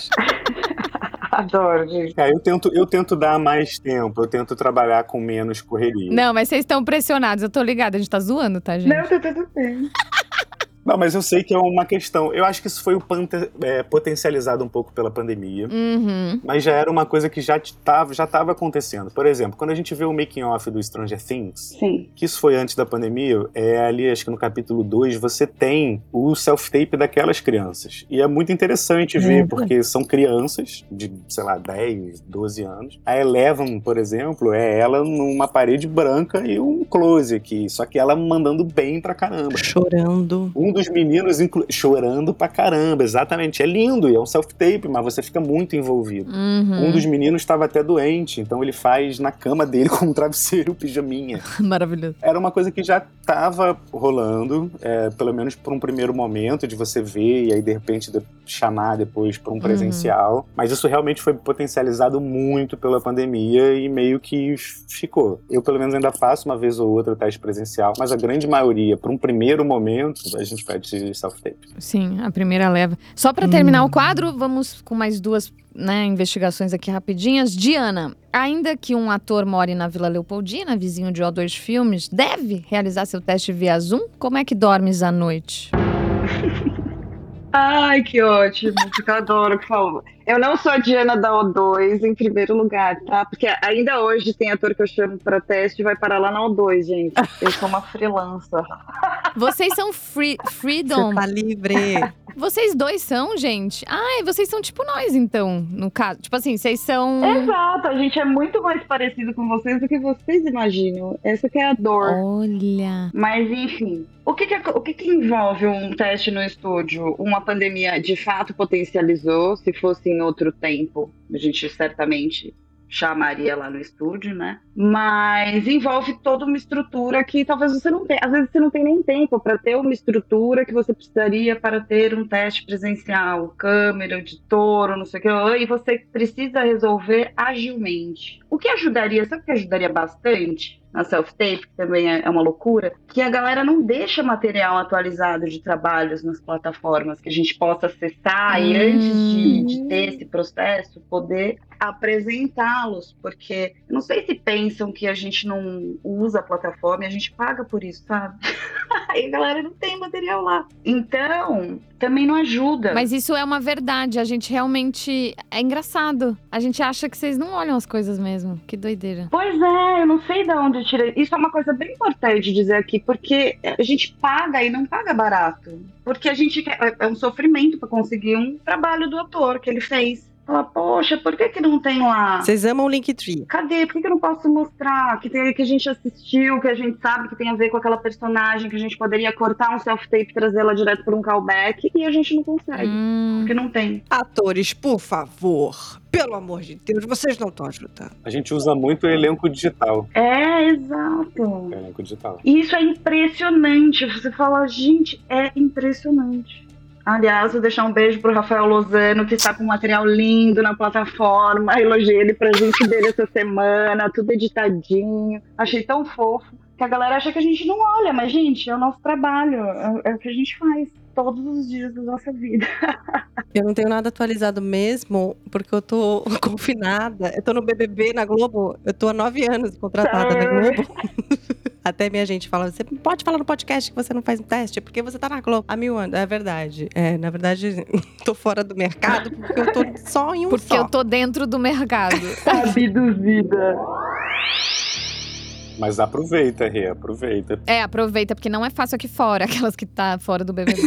Adoro, gente. É, eu tento, eu tento dar mais tempo. Eu tento trabalhar com menos correria. Não, mas vocês estão pressionados, eu tô ligada, a gente tá zoando, tá, gente? Não, tá tudo bem. [LAUGHS] Não, mas eu sei que é uma questão. Eu acho que isso foi pante- é, potencializado um pouco pela pandemia. Uhum. Mas já era uma coisa que já estava já tava acontecendo. Por exemplo, quando a gente vê o making off do Stranger Things, Sim. que isso foi antes da pandemia, é ali, acho que no capítulo 2, você tem o self-tape daquelas crianças. E é muito interessante ver, Uhum. porque são crianças de, sei lá, 10, 12 anos. A Eleven, por exemplo, é ela numa parede branca e um close aqui. Só que ela mandando bem pra caramba. Chorando. Um dos meninos inclu- chorando pra caramba, exatamente. É lindo, e é um self-tape, mas você fica muito envolvido. Uhum. Um dos meninos estava até doente, então ele faz na cama dele [LAUGHS] com um travesseiro pijaminha. [LAUGHS] Maravilhoso. Era uma coisa que já estava rolando, é, pelo menos por um primeiro momento, de você ver e aí de repente de- chamar depois para um presencial. Mas isso realmente foi potencializado muito pela pandemia e meio que ficou. Eu, pelo menos, ainda faço uma vez ou outra o teste presencial, mas a grande maioria, por um primeiro momento, a gente pede self-tape. Sim, a primeira leva. Só pra terminar Hum. o quadro, vamos com mais duas né, investigações aqui rapidinhas. Diana, ainda que um ator more na Vila Leopoldina, vizinho de O2 Filmes, deve realizar seu teste via Zoom? Como é que dormes à noite? [LAUGHS] Ai, que ótimo. Porque eu adoro que falou. Eu não sou a Diana da O2 em primeiro lugar, tá? Porque ainda hoje tem ator que eu chamo pra teste e vai parar lá na O2, gente. Eu sou uma freelancer. [LAUGHS] Vocês são free, Você freedom. tá livre. Vocês dois são, gente? Ai, vocês são tipo nós, então, no caso. Tipo assim, vocês são. Exato, a gente é muito mais parecido com vocês do que vocês imaginam. Essa que é a dor. Olha. Mas enfim, o que que, o que que envolve um teste no estúdio? Uma pandemia de fato potencializou, se fosse em outro tempo, a gente certamente chamaria lá no estúdio, né? Mas envolve toda uma estrutura que talvez você não tenha, às vezes você não tem nem tempo para ter uma estrutura que você precisaria para ter um teste presencial, câmera, editor, não sei o que, e você precisa resolver agilmente. O que ajudaria, sabe o que ajudaria bastante? na self-tape, que também é é uma loucura, que a galera não deixa material atualizado de trabalhos nas plataformas, que a gente possa acessar e antes de, de ter esse processo, poder apresentá-los, porque não sei se pensam que a gente não usa a plataforma e a gente paga por isso, sabe? [LAUGHS] Aí a galera não tem material lá. Então, também não ajuda. Mas isso é uma verdade. A gente realmente. É engraçado. A gente acha que vocês não olham as coisas mesmo. Que doideira. Pois é, eu não sei de onde eu tirei. Isso é uma coisa bem importante dizer aqui, porque a gente paga e não paga barato. Porque a gente quer. É é um sofrimento para conseguir um trabalho do ator que ele fez. Fala, poxa, por que, que não tem lá? Vocês amam o Linktree. Cadê? Por que, que eu não posso mostrar? Que, tem, que a gente assistiu, que a gente sabe que tem a ver com aquela personagem, que a gente poderia cortar um self-tape e trazê-la direto por um callback, e a gente não consegue. Hum. Porque não tem. Atores, por favor. Pelo amor de Deus, vocês não estão ajudando. A gente usa muito o elenco digital. É, exato. O elenco digital. E isso é impressionante. Você fala, gente, é impressionante. Aliás, vou deixar um beijo pro Rafael Lozano, que está com um material lindo na plataforma. [LAUGHS] Elogiei ele pra gente dele essa semana, tudo editadinho. Achei tão fofo que a galera acha que a gente não olha, mas, gente, é o nosso trabalho, é, é o que a gente faz todos os dias da nossa vida. [LAUGHS] Eu não tenho nada atualizado mesmo, porque eu tô [LAUGHS] confinada. Eu tô no BBB na Globo. Eu tô há nove anos contratada na Globo. Até minha gente fala, você pode falar no podcast que você não faz um teste, porque você tá na Globo há mil anos. É verdade. É, na verdade, [LAUGHS] tô fora do mercado porque eu tô só em um Porque só. eu tô dentro do mercado. [LAUGHS] Sabe, duvida. Mas aproveita, Rê, aproveita. É, aproveita, porque não é fácil aqui fora, [LAUGHS] aquelas que tá fora do BBB.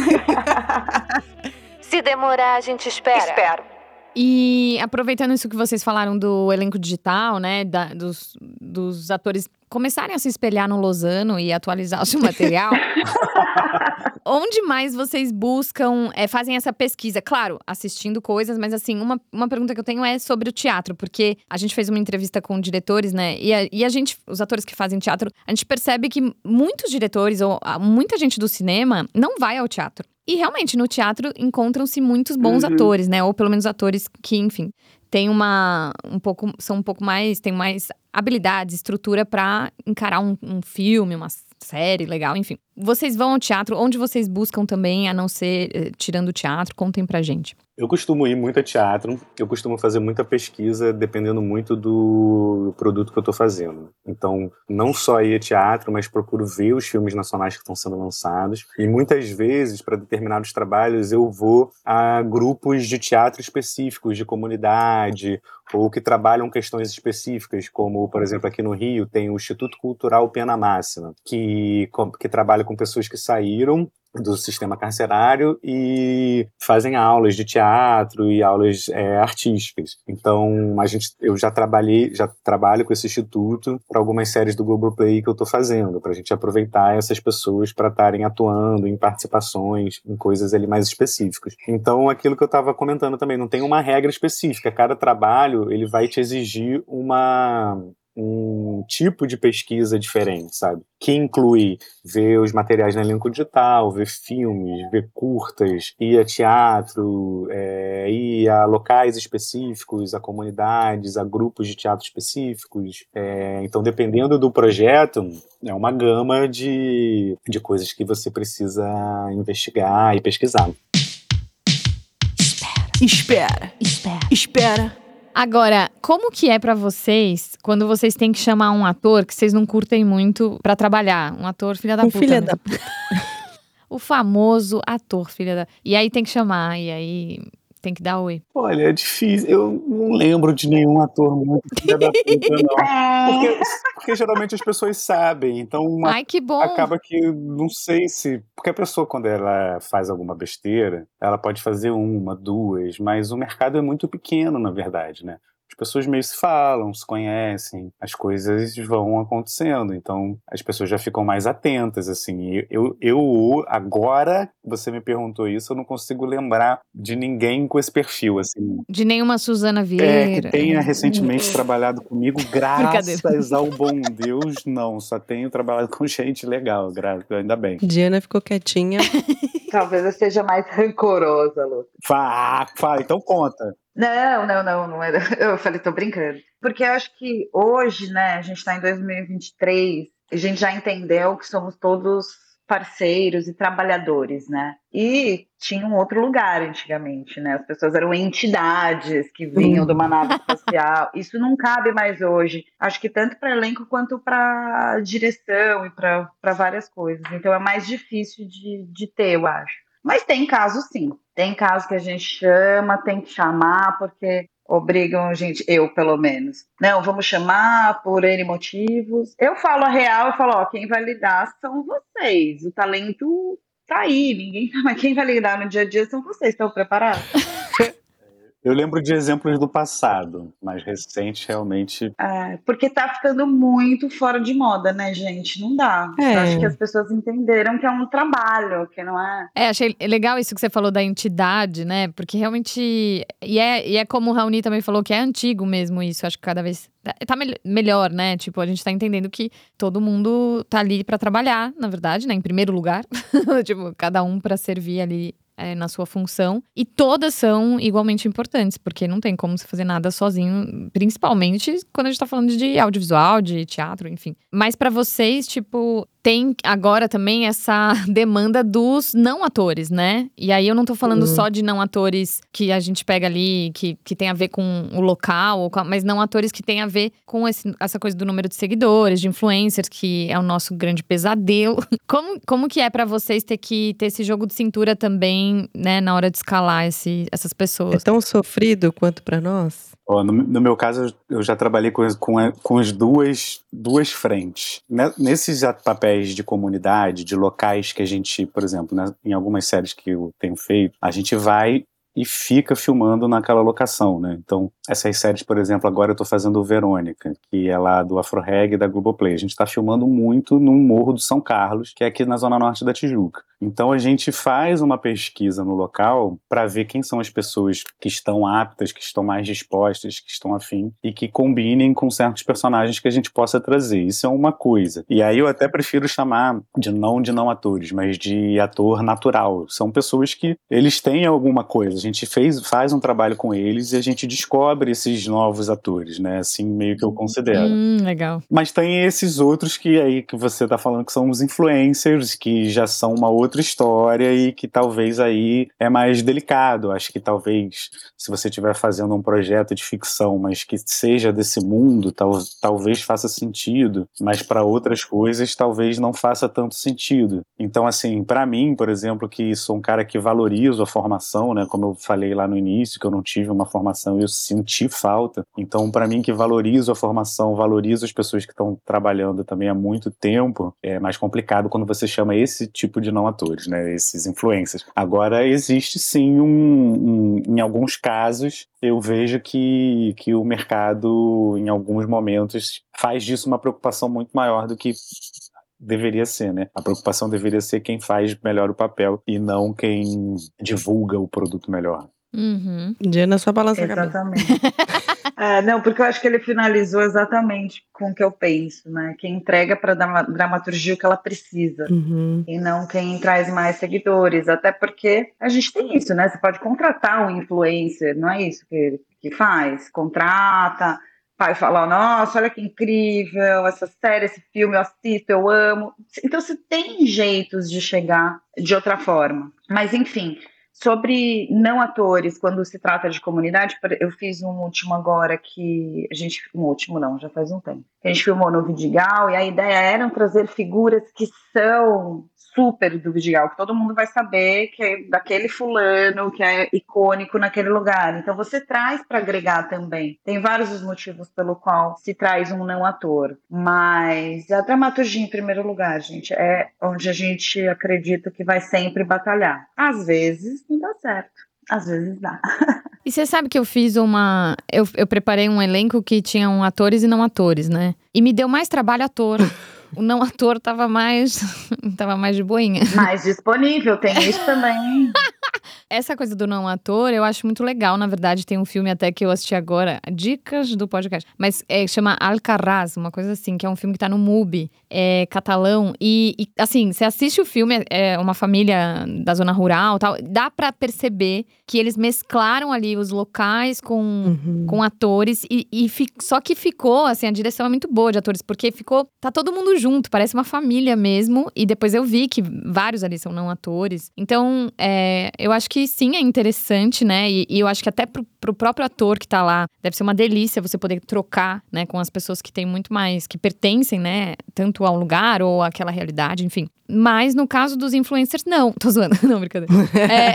Se demorar, a gente espera. Espero. E aproveitando isso que vocês falaram do elenco digital, né, da- dos, dos atores começarem a se espelhar no Lozano e atualizar o seu material, [LAUGHS] onde mais vocês buscam, é, fazem essa pesquisa? Claro, assistindo coisas, mas assim, uma, uma pergunta que eu tenho é sobre o teatro, porque a gente fez uma entrevista com diretores, né, e a, e a gente, os atores que fazem teatro, a gente percebe que muitos diretores ou ah, muita gente do cinema não vai ao teatro. E realmente, no teatro encontram-se muitos bons Uhum. atores, né? Ou pelo menos atores que, enfim, têm uma. um pouco. são um pouco mais. têm mais habilidades, estrutura pra encarar um, um filme, uma série legal, enfim. Vocês vão ao teatro, onde vocês buscam também, a não ser eh, tirando o teatro? Contem pra gente. Eu costumo ir muito a teatro, eu costumo fazer muita pesquisa dependendo muito do produto que eu estou fazendo. Então, não só ir a teatro, mas procuro ver os filmes nacionais que estão sendo lançados. E muitas vezes, para determinados trabalhos, eu vou a grupos de teatro específicos, de comunidade, ou que trabalham questões específicas, como, por exemplo, aqui no Rio tem o Instituto Cultural Pena Máxima, que, que trabalha com pessoas que saíram do sistema carcerário e fazem aulas de teatro e aulas é, artísticas. Então, a gente, eu já trabalhei, já trabalho com esse instituto para algumas séries do Globoplay que eu estou fazendo, para a gente aproveitar essas pessoas para estarem atuando em participações, em coisas ali mais específicas. Então, aquilo que eu estava comentando também, não tem uma regra específica. Cada trabalho ele vai te exigir uma um tipo de pesquisa diferente, sabe? Que inclui ver os materiais no elenco digital, ver filmes, ver curtas, ir a teatro, é, ir a locais específicos, a comunidades, a grupos de teatro específicos. É, então, dependendo do projeto, é uma gama de, de coisas que você precisa investigar e pesquisar. Espera, Espera. espera. Agora, como que é pra vocês quando vocês têm que chamar um ator que vocês não curtem muito pra trabalhar? Um ator filha da Um puta. filha né? da [LAUGHS] puta. O famoso ator filha da. E aí tem que chamar, e aí tem que dar oi. Olha, é difícil. Eu não lembro de nenhum ator muito filha da puta, não. [LAUGHS] Porque, porque geralmente as pessoas sabem, então uma- Ai, que bom! acaba que não sei se. Porque a pessoa, quando ela faz alguma besteira, ela pode fazer uma, duas, mas o mercado é muito pequeno, na verdade, né? As pessoas meio se falam, se conhecem, as coisas vão acontecendo, então as pessoas já ficam mais atentas, assim. Eu, eu agora, você me perguntou isso, eu não consigo lembrar de ninguém com esse perfil, assim. De nenhuma Suzana É, Vieira. que tenha recentemente trabalhado comigo, [LAUGHS] graças ao bom Deus, não. Só tenho trabalhado com gente legal, gra- ainda bem. Diana ficou quietinha. talvez eu seja mais rancorosa, Lu. Fala, fala, então conta. Não, não, não, não era. [LAUGHS] Eu falei, tô brincando. Porque eu acho que hoje, né, a gente tá em 2023, a gente já entendeu que somos todos parceiros e trabalhadores, né? E tinha um outro lugar antigamente, né? As pessoas eram entidades que vinham de uma nave espacial. [LAUGHS] Isso não cabe mais hoje. Acho que tanto para elenco quanto para direção e para várias coisas. Então é mais difícil de, de ter, eu acho. Mas tem casos sim. Tem casos que a gente chama, tem que chamar, porque obrigam a gente, eu pelo menos. Não, vamos chamar por N motivos. Eu falo a real, eu falo, ó, quem vai lidar são vocês. O talento tá aí, ninguém [LAUGHS] mas quem vai lidar no dia a dia são vocês. Estão preparados? Eu lembro de exemplos do passado, mais recente, realmente. É, porque tá ficando muito fora de moda, né, gente? Não dá. É. Eu acho que as pessoas entenderam que é um trabalho, que não é. É, achei legal isso que você falou da entidade, né? Porque realmente. E é, e é como o Raoni também falou, que é antigo mesmo isso. Acho que cada vez. tá- Tá mel- melhor, né? Tipo, a gente tá entendendo que todo mundo tá ali pra trabalhar, na verdade, né? Em primeiro lugar. [LAUGHS] tipo, cada um pra servir ali é, na sua função. E todas são igualmente importantes, porque não tem como você fazer nada sozinho, principalmente quando a gente tá falando de audiovisual, de teatro, enfim. Mas para vocês, tipo, tem agora também essa [LAUGHS] demanda dos não atores, né? E aí eu não tô falando uhum. só de não atores que a gente pega ali, que, que tem a ver com o local, mas não atores que tem a ver com esse, essa coisa do número de seguidores, de influencers, que é o nosso grande pesadelo. [LAUGHS] Como, como que é para vocês ter que ter esse jogo de cintura também, né, na hora de escalar esse, essas pessoas? É tão sofrido quanto para nós? Oh, no, no, meu caso, eu já trabalhei com, com, com as duas, duas frentes. Nesses papéis de comunidade, de locais que a gente, por exemplo, né, em algumas séries que eu tenho feito, a gente vai e fica filmando naquela locação, né? Então, essas séries, por exemplo, agora eu tô fazendo Verônica, que é lá do Afro Reg da Globoplay. A gente está filmando muito no Morro do São Carlos, que é aqui na zona norte da Tijuca. Então a gente faz uma pesquisa no local para ver quem são as pessoas que estão aptas, que estão mais dispostas, que estão afim e que combinem com certos personagens que a gente possa trazer. Isso é uma coisa. E aí eu até prefiro chamar de não de não atores, mas de ator natural. São pessoas que eles têm alguma coisa. Gente fez, faz um trabalho com eles e a gente descobre esses novos atores, né? Assim meio que eu considero. Hum, legal. Mas tem esses outros que aí que você tá falando que são os influencers, que já são uma outra outra história e que talvez aí é mais delicado. Acho que talvez, se você estiver fazendo um projeto de ficção, mas que seja desse mundo, tal, talvez faça sentido, mas para outras coisas talvez não faça tanto sentido. Então, assim, para mim, por exemplo, que sou um cara que valorizo a formação, né? Como eu falei lá no início, que eu não tive uma formação e eu senti falta. Então, para mim, que valorizo a formação, valorizo as pessoas que estão trabalhando também há muito tempo, é mais complicado quando você chama esse tipo de não influenciadores, né, esses influencers. Agora existe sim um, um, em alguns casos eu vejo que, que o mercado em alguns momentos faz disso uma preocupação muito maior do que deveria ser, né? A preocupação deveria ser quem faz melhor o papel e não quem divulga o produto melhor. Uhum. Diana, sua balança Exatamente. [LAUGHS] é, não, porque eu acho que ele finalizou exatamente com o que eu penso, né? Quem entrega para a dramaturgia o que ela precisa uhum. e não quem traz mais seguidores. Até porque a gente tem isso, né? Você pode contratar um influencer, não é isso que, que faz? Contrata, vai falar, nossa, olha que incrível, essa série, esse filme, eu assisto, eu amo. Então você tem jeitos de chegar de outra forma. Mas enfim, Sobre não atores, quando se trata de comunidade, eu fiz um último agora que a gente. Um último não, já faz um tempo. A gente filmou no Vidigal e a ideia era trazer figuras que são super do Vidigal, que todo mundo vai saber que é daquele fulano, que é icônico naquele lugar. Então você traz para agregar também. Tem vários os motivos pelo qual se traz um não ator, mas a dramaturgia em primeiro lugar, gente, é onde a gente acredita que vai sempre batalhar. Às vezes não dá certo, às vezes dá. [LAUGHS] E você sabe que eu fiz uma. Eu, eu preparei um elenco que tinham atores e não atores, né? E me deu mais trabalho ator. [LAUGHS] o não ator tava mais. [LAUGHS] tava mais de boinha. Mais disponível, tem isso também. [LAUGHS] Essa coisa do não ator eu acho muito legal. Na verdade, tem um filme até que eu assisti agora, dicas do podcast, mas é, chama Alcarraz, uma coisa assim, que é um filme que tá no MUBI, é catalão. E, e assim, você assiste o filme, é uma família da zona rural tal, dá para perceber que eles mesclaram ali os locais com, uhum. com atores, e, e fi, só que ficou, assim, a direção é muito boa de atores, porque ficou, tá todo mundo junto, parece uma família mesmo. E depois eu vi que vários ali são não atores. Então, é, eu acho que sim, é interessante, né? E, e, eu acho que até pro, pro próprio ator que tá lá, deve ser uma delícia você poder trocar, né, com as pessoas que têm muito mais, que pertencem, né, tanto ao lugar ou àquela realidade, enfim. Mas no caso dos influencers, não. Tô zoando, [LAUGHS] não, brincadeira. É.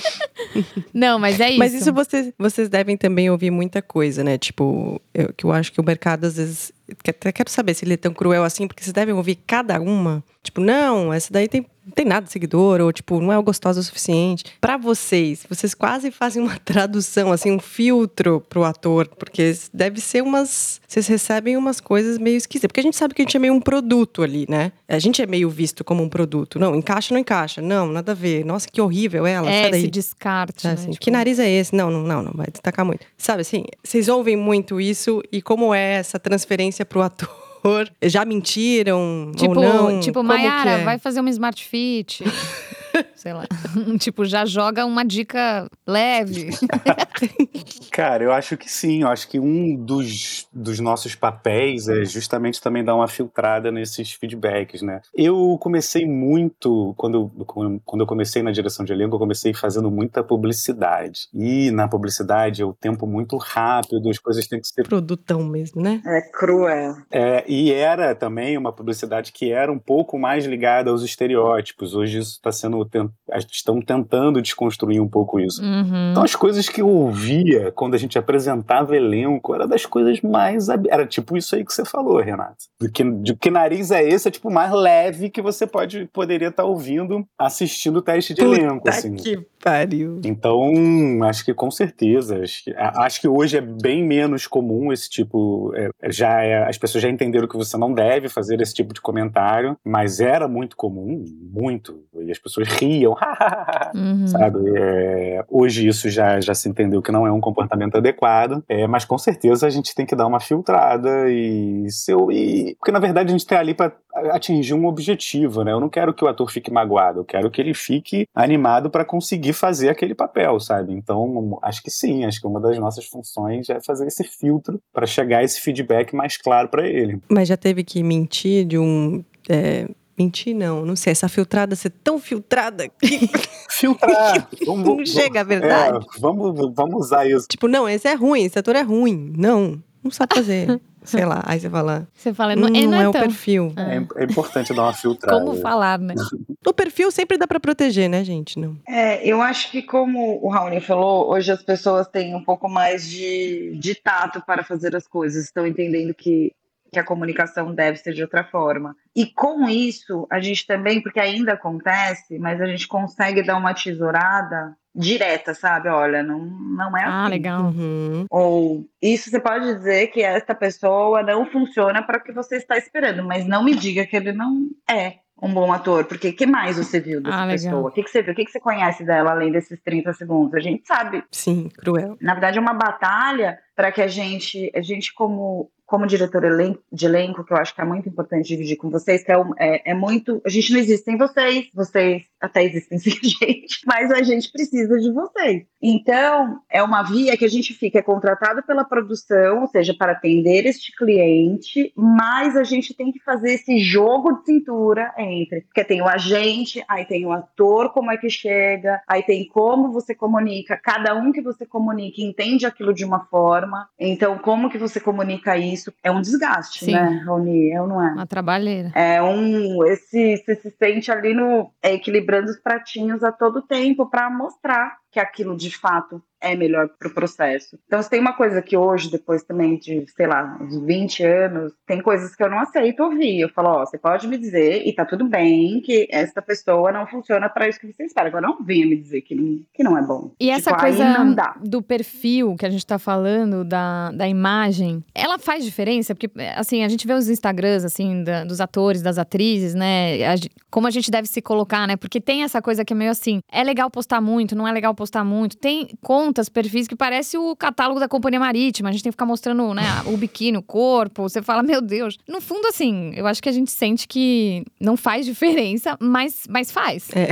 [LAUGHS] não, mas é isso. Mas isso vocês, vocês devem também ouvir muita coisa, né? Tipo, eu, que eu acho que o mercado às vezes. Até quero saber se ele é tão cruel assim, porque vocês devem ouvir cada uma. Tipo, não, essa daí tem não tem nada de seguidor, ou tipo, não é gostosa o suficiente. Para vocês, vocês quase fazem uma [LAUGHS] tradução, assim, um filtro pro ator, porque deve ser umas. Vocês recebem umas coisas meio esquisitas. Porque a gente sabe que a gente é meio um produto ali, né? A gente é meio visto como um produto. Não, encaixa ou não encaixa. Não, nada a ver. Nossa, que horrível ela. É, esse descarte. É, né? assim, tipo... Que nariz é esse? Não, não, não, não vai destacar muito. Sabe assim, vocês ouvem muito isso e como é essa transferência pro ator? Já mentiram tipo, ou não? Tipo, Mayara, é? vai fazer uma Smart Fit. [LAUGHS] sei lá. [LAUGHS] tipo, já joga uma dica leve. [LAUGHS] Cara, eu acho que sim. Eu acho que um dos, dos nossos papéis é justamente também dar uma filtrada nesses feedbacks, né? Eu comecei muito, quando, quando eu comecei na direção de elenco, eu comecei fazendo muita publicidade. E na publicidade é o tempo muito rápido, as coisas têm que ser. Produtão mesmo, né? É cruel. É, e era também uma publicidade que era um pouco mais ligada aos estereótipos. Hoje isso está sendo. Estão tentando desconstruir um pouco isso. Uhum. Então as coisas que eu ouvia quando a gente apresentava elenco era das coisas mais. Era tipo isso aí que você falou, Renato. Do que, de que nariz é esse, é tipo mais leve que você pode, poderia estar tá ouvindo assistindo o teste de Puta elenco. Assim. que pariu. Então, acho que com certeza. Acho que, acho que hoje é bem menos comum esse tipo. É, já é, as pessoas já entenderam que você não deve fazer esse tipo de comentário, mas era muito comum, muito. E as pessoas riam, [LAUGHS] Uhum. sabe? É, hoje isso já, já se entendeu que não é um comportamento adequado, é, mas com certeza a gente tem que dar uma filtrada e, seu, e porque na verdade a gente está ali para atingir um objetivo, né? Eu não quero que o ator fique magoado, eu quero que ele fique animado para conseguir fazer aquele papel, sabe? Então, acho que sim, acho que uma das nossas funções é fazer esse filtro para chegar esse feedback mais claro para ele. Mas já teve que mentir de um. É, mentir não, não sei, essa filtrada ser tão filtrada que [LAUGHS] [LAUGHS] Filtrar! Vamos, não chega a verdade. É, vamos, vamos usar isso. Tipo, não, esse é ruim, esse ator é ruim. Não, não sabe fazer. [LAUGHS] sei lá, aí você fala. Você fala, Não, não, ele não, é, o tão... perfil. É, é importante dar uma filtrada. Como falar, né? O perfil sempre dá pra proteger, né, gente? Não. É, eu acho que como o Raoni falou, hoje as pessoas têm um pouco mais de, de tato para fazer as coisas, estão entendendo que, que a comunicação deve ser de outra forma. E com isso, a gente também, porque ainda acontece, mas a gente consegue dar uma tesourada direta, sabe? Olha, não, não é assim. Ah, legal. Uhum. Ou isso você pode dizer que esta pessoa não funciona para o que você está esperando, mas não me diga que ele não é um bom ator, porque o que mais você viu dessa Ah, pessoa? O que, que você viu? O que, que você conhece dela além desses 30 segundos? A gente sabe. Sim, cruel. Na verdade, é uma batalha para que a gente, a gente como como diretor de elenco, que eu acho que é muito importante dividir com vocês, que é, é, é muito. A gente não existe sem vocês, vocês até existem [LAUGHS] sem a gente, mas a gente precisa de vocês. Então, é uma via que a gente fica contratado pela produção, ou seja, para atender este cliente, mas a gente tem que fazer esse jogo de cintura entre. Porque tem o agente, aí tem o ator, como é que chega, aí tem como você comunica, cada um que você comunica entende aquilo de uma forma. Então, como que você comunica isso? É um desgaste, Sim. né, Rony? Eu não é. Uma trabalheira. É um. Esse, você se sente ali no. é, equilibrando os pratinhos a todo tempo para mostrar que aquilo de fato é melhor para o processo. Então, se tem uma coisa que hoje, depois também de, sei lá, uns 20 anos, tem coisas que eu não aceito ouvir. Eu falo, ó, você pode me dizer, e tá tudo bem, que essa pessoa não funciona para isso que você espera. Agora, não venha me dizer que não, que não é bom. E essa Tipo, aí coisa do perfil que a gente tá falando, da, da imagem, ela faz diferença? Porque, assim, a gente vê os Instagrams, assim, da- dos atores, das atrizes, né? A como a gente deve se colocar, né? Porque tem essa coisa que é meio assim, é legal postar muito, não é legal postar muito. Tem contas, perfis que parece o catálogo da Companhia Marítima. A gente tem que ficar mostrando, né, o biquíni, o corpo. Você fala, meu Deus. No fundo, assim, eu acho que a gente sente que não faz diferença, mas, mas faz. É.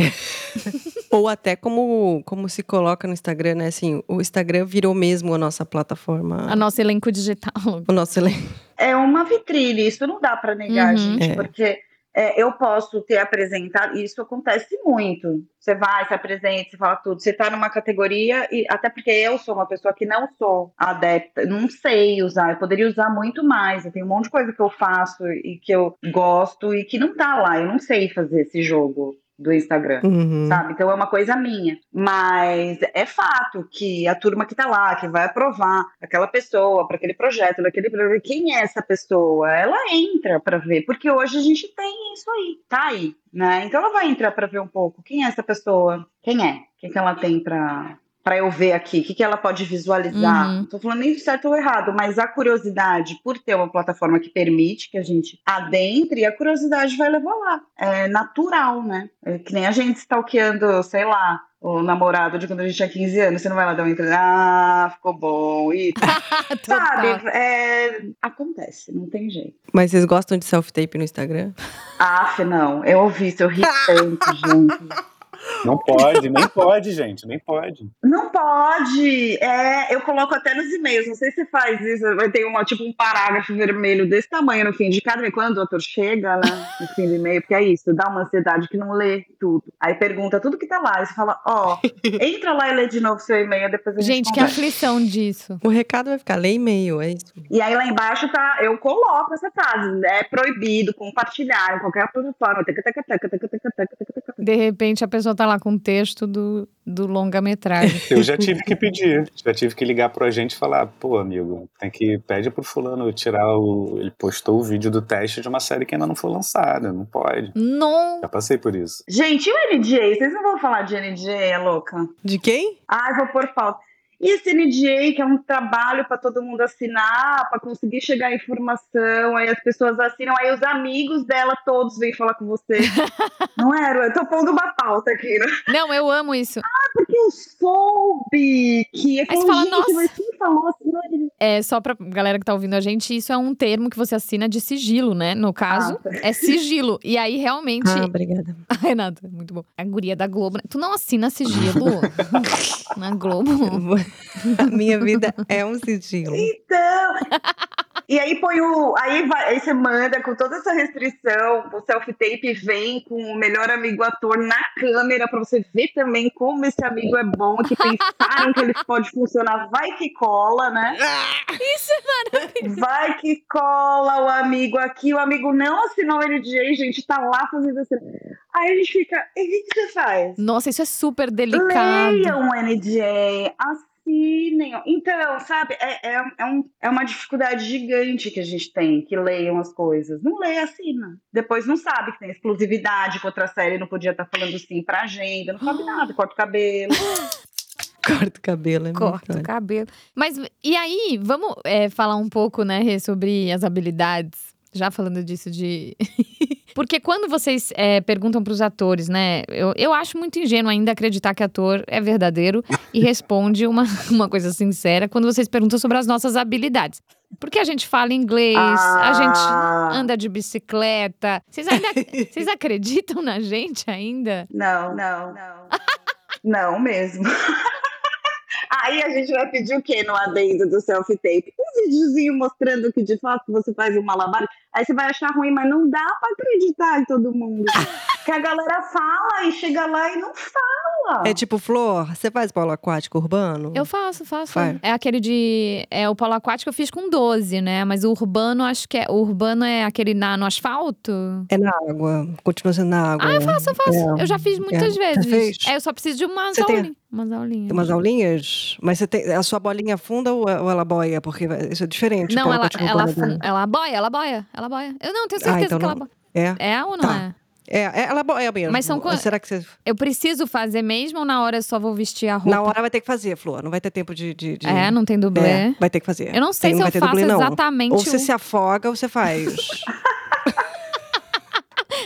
[LAUGHS] Ou até como, como se coloca no Instagram, né? Assim, o Instagram virou mesmo a nossa plataforma. A nosso elenco digital. O nosso elenco. é uma vitrine, isso não dá para negar, Uhum. gente, É. porque é, eu posso ter apresentado, e isso acontece muito. Você vai, se apresenta, você fala tudo, você tá numa categoria, e até porque eu sou uma pessoa que não sou adepta, não sei usar, eu poderia usar muito mais. Eu tenho um monte de coisa que eu faço e que eu gosto e que não tá lá, eu não sei fazer esse jogo do Instagram Uhum. sabe? Então é uma coisa minha. Mas é fato que a turma que tá lá, que vai aprovar aquela pessoa para aquele projeto, daquele projeto, quem é essa pessoa? Ela entra para ver, porque hoje a gente tem isso aí, tá aí, né? Então ela vai entrar para ver um pouco quem é essa pessoa, quem é, o que, que ela tem para para eu ver aqui, o que, que ela pode visualizar. Uhum. Não tô falando nem de certo ou errado, mas a curiosidade, por ter uma plataforma que permite que a gente adentre, a curiosidade vai levar lá. É natural, né? É que nem a gente stalkeando, sei lá, o namorado de quando a gente tinha 15 anos, você não vai lá dar uma entrada, ah, ficou bom, e [LAUGHS] sabe? É, acontece, não tem jeito. Mas vocês gostam de self-tape no Instagram? Aff, não, eu ouvi isso, eu ri tanto, [LAUGHS] gente. Não pode, nem pode, gente, nem pode. Não pode. É, eu coloco até nos e-mails. Não sei se você faz isso. Vai ter uma, tipo um parágrafo vermelho desse tamanho no fim de cada e-mail. Quando o doutor chega, né? No fim do e-mail, porque é isso, dá uma ansiedade que não lê tudo. Aí pergunta tudo que tá lá. E você fala, ó, [LAUGHS] entra lá e lê de novo seu e-mail, depois a gente. Gente, que aflição disso. O recado vai ficar, lê e-mail, é isso. E aí lá embaixo tá, eu coloco essa frase, é proibido compartilhar em qualquer plataforma. Taca, taca, taca, taca, taca, taca, taca, taca. De repente a pessoa tá lá com o texto do, do longa-metragem. [LAUGHS] Eu já tive que pedir, já tive que ligar pro agente e falar, pô, amigo, tem que pede pro fulano tirar o. Ele postou o vídeo do teste de uma série que ainda não foi lançada, não pode. Não! Já passei por isso. Gente, e o NDA? Vocês não vão falar de NDA, é louca? De quem? Ai, vou pôr falta. E esse NDA, que é um trabalho para todo mundo assinar, para conseguir chegar à informação, aí as pessoas assinam, aí os amigos dela todos vêm falar com você. [LAUGHS] não era? Eu tô pondo uma pauta aqui, né? Não, eu amo isso. Porque eu soube que é Aí você fala, gente, "Nossa." mas quem falou assim? É É, só pra galera que tá ouvindo a gente, isso é um termo que você assina de sigilo, né? No caso, Ah, tá. é sigilo. E aí, realmente. Ah, obrigada. [LAUGHS] Ah, Renata, muito bom. A guria da Globo. né? Tu não assina sigilo [LAUGHS] na Globo? [LAUGHS] A minha vida é um sigilo. Então. E aí põe o. Aí, vai, aí você manda com toda essa restrição, o self-tape vem com o melhor amigo ator na câmera pra você ver também como esse amigo é bom, que pensaram que ele pode funcionar. Vai que cola, né? Isso é maravilhoso. Vai que cola o amigo aqui, o amigo não assinou o NDA, gente, tá lá fazendo assim. Aí a gente fica, e o que você faz? Nossa, isso é super delicado. Leiam o NDA, assinem. Então, sabe, é, é, é, um- é uma dificuldade gigante que a gente tem, que leiam as coisas. Não lê, assina. Depois não sabe que tem exclusividade, que outra série não podia estar falando sim pra agenda, não sabe nada, [GASPS] corta o cabelo. [GASPS] Corta o cabelo, é muito Corta o cabelo. Mas e aí, vamos é, falar um pouco, né, Rê, sobre as habilidades. Já falando disso de. [LAUGHS] Porque quando vocês é, perguntam pros atores, né? Eu, eu acho muito ingênuo ainda acreditar que ator é verdadeiro e [LAUGHS] responde uma, uma coisa sincera quando vocês perguntam sobre as nossas habilidades. Porque a gente fala inglês, a gente Ah. anda de bicicleta. Vocês ainda vocês acreditam na gente ainda? Não, não, não. [LAUGHS] Não mesmo. Aí a gente vai pedir o quê no adendo do self-tape? Um videozinho mostrando que de fato você faz um malabar. Aí você vai achar ruim, mas não dá pra acreditar em todo mundo. [LAUGHS] que a galera fala e chega lá e não fala. É tipo, Flor, você faz polo aquático urbano? Eu faço, faço. Faz. É aquele de. É o polo aquático eu fiz com 12, né? Mas o urbano, acho que é. O urbano é aquele na, no asfalto? É na água, continua sendo na água. Ah, eu faço, eu faço. É. Eu já fiz muitas É. Já vezes. fez? É, eu só preciso de umas Você tem-. Umas aulinhas. Umas aulinhas? Mas você tem, a sua bolinha funda ou, ou ela boia? Porque isso é diferente. Não, ela, ela, fun- ela boia, ela boia, ela boia. Eu não tenho Ah, certeza então que ela não- boia. É? É ou não Tá. é? É, é, ela boia mesmo. Mas são quan- Será que você... Eu preciso fazer mesmo ou na hora eu só vou vestir a roupa? Na hora vai ter que fazer, Flor. Não vai ter tempo de... de, de- É, não tem dublê. É, vai ter que fazer. Eu não sei Tem- se vai eu ter faço dublê, não. exatamente Ou você o- se afoga ou você faz. [LAUGHS]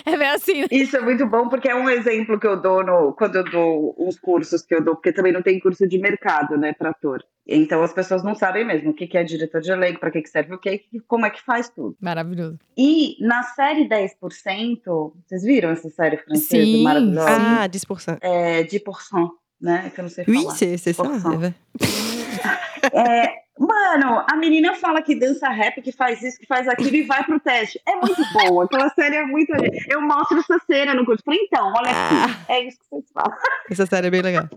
É bem assim. Isso é muito bom porque é um exemplo que eu dou no, quando eu dou uns cursos que eu dou, porque também não tem curso de mercado, né, para ator. Então as pessoas não sabem mesmo o que que é diretor de elenco, para que que serve o quê, e como é que faz tudo. Maravilhoso. E na série 10%, vocês viram essa série francesa Sim, maravilhosa? ah, 10%. É 10%, né? Que eu não sei Oui, falar. c'est c'est ça. É. Mano, a menina fala que dança rap, que faz isso, que faz aquilo e vai pro teste. É muito boa. Aquela série é muito. Eu mostro essa cena no curso. Falei, então, olha aqui. É isso que vocês falam. [LAUGHS] Essa série é bem legal.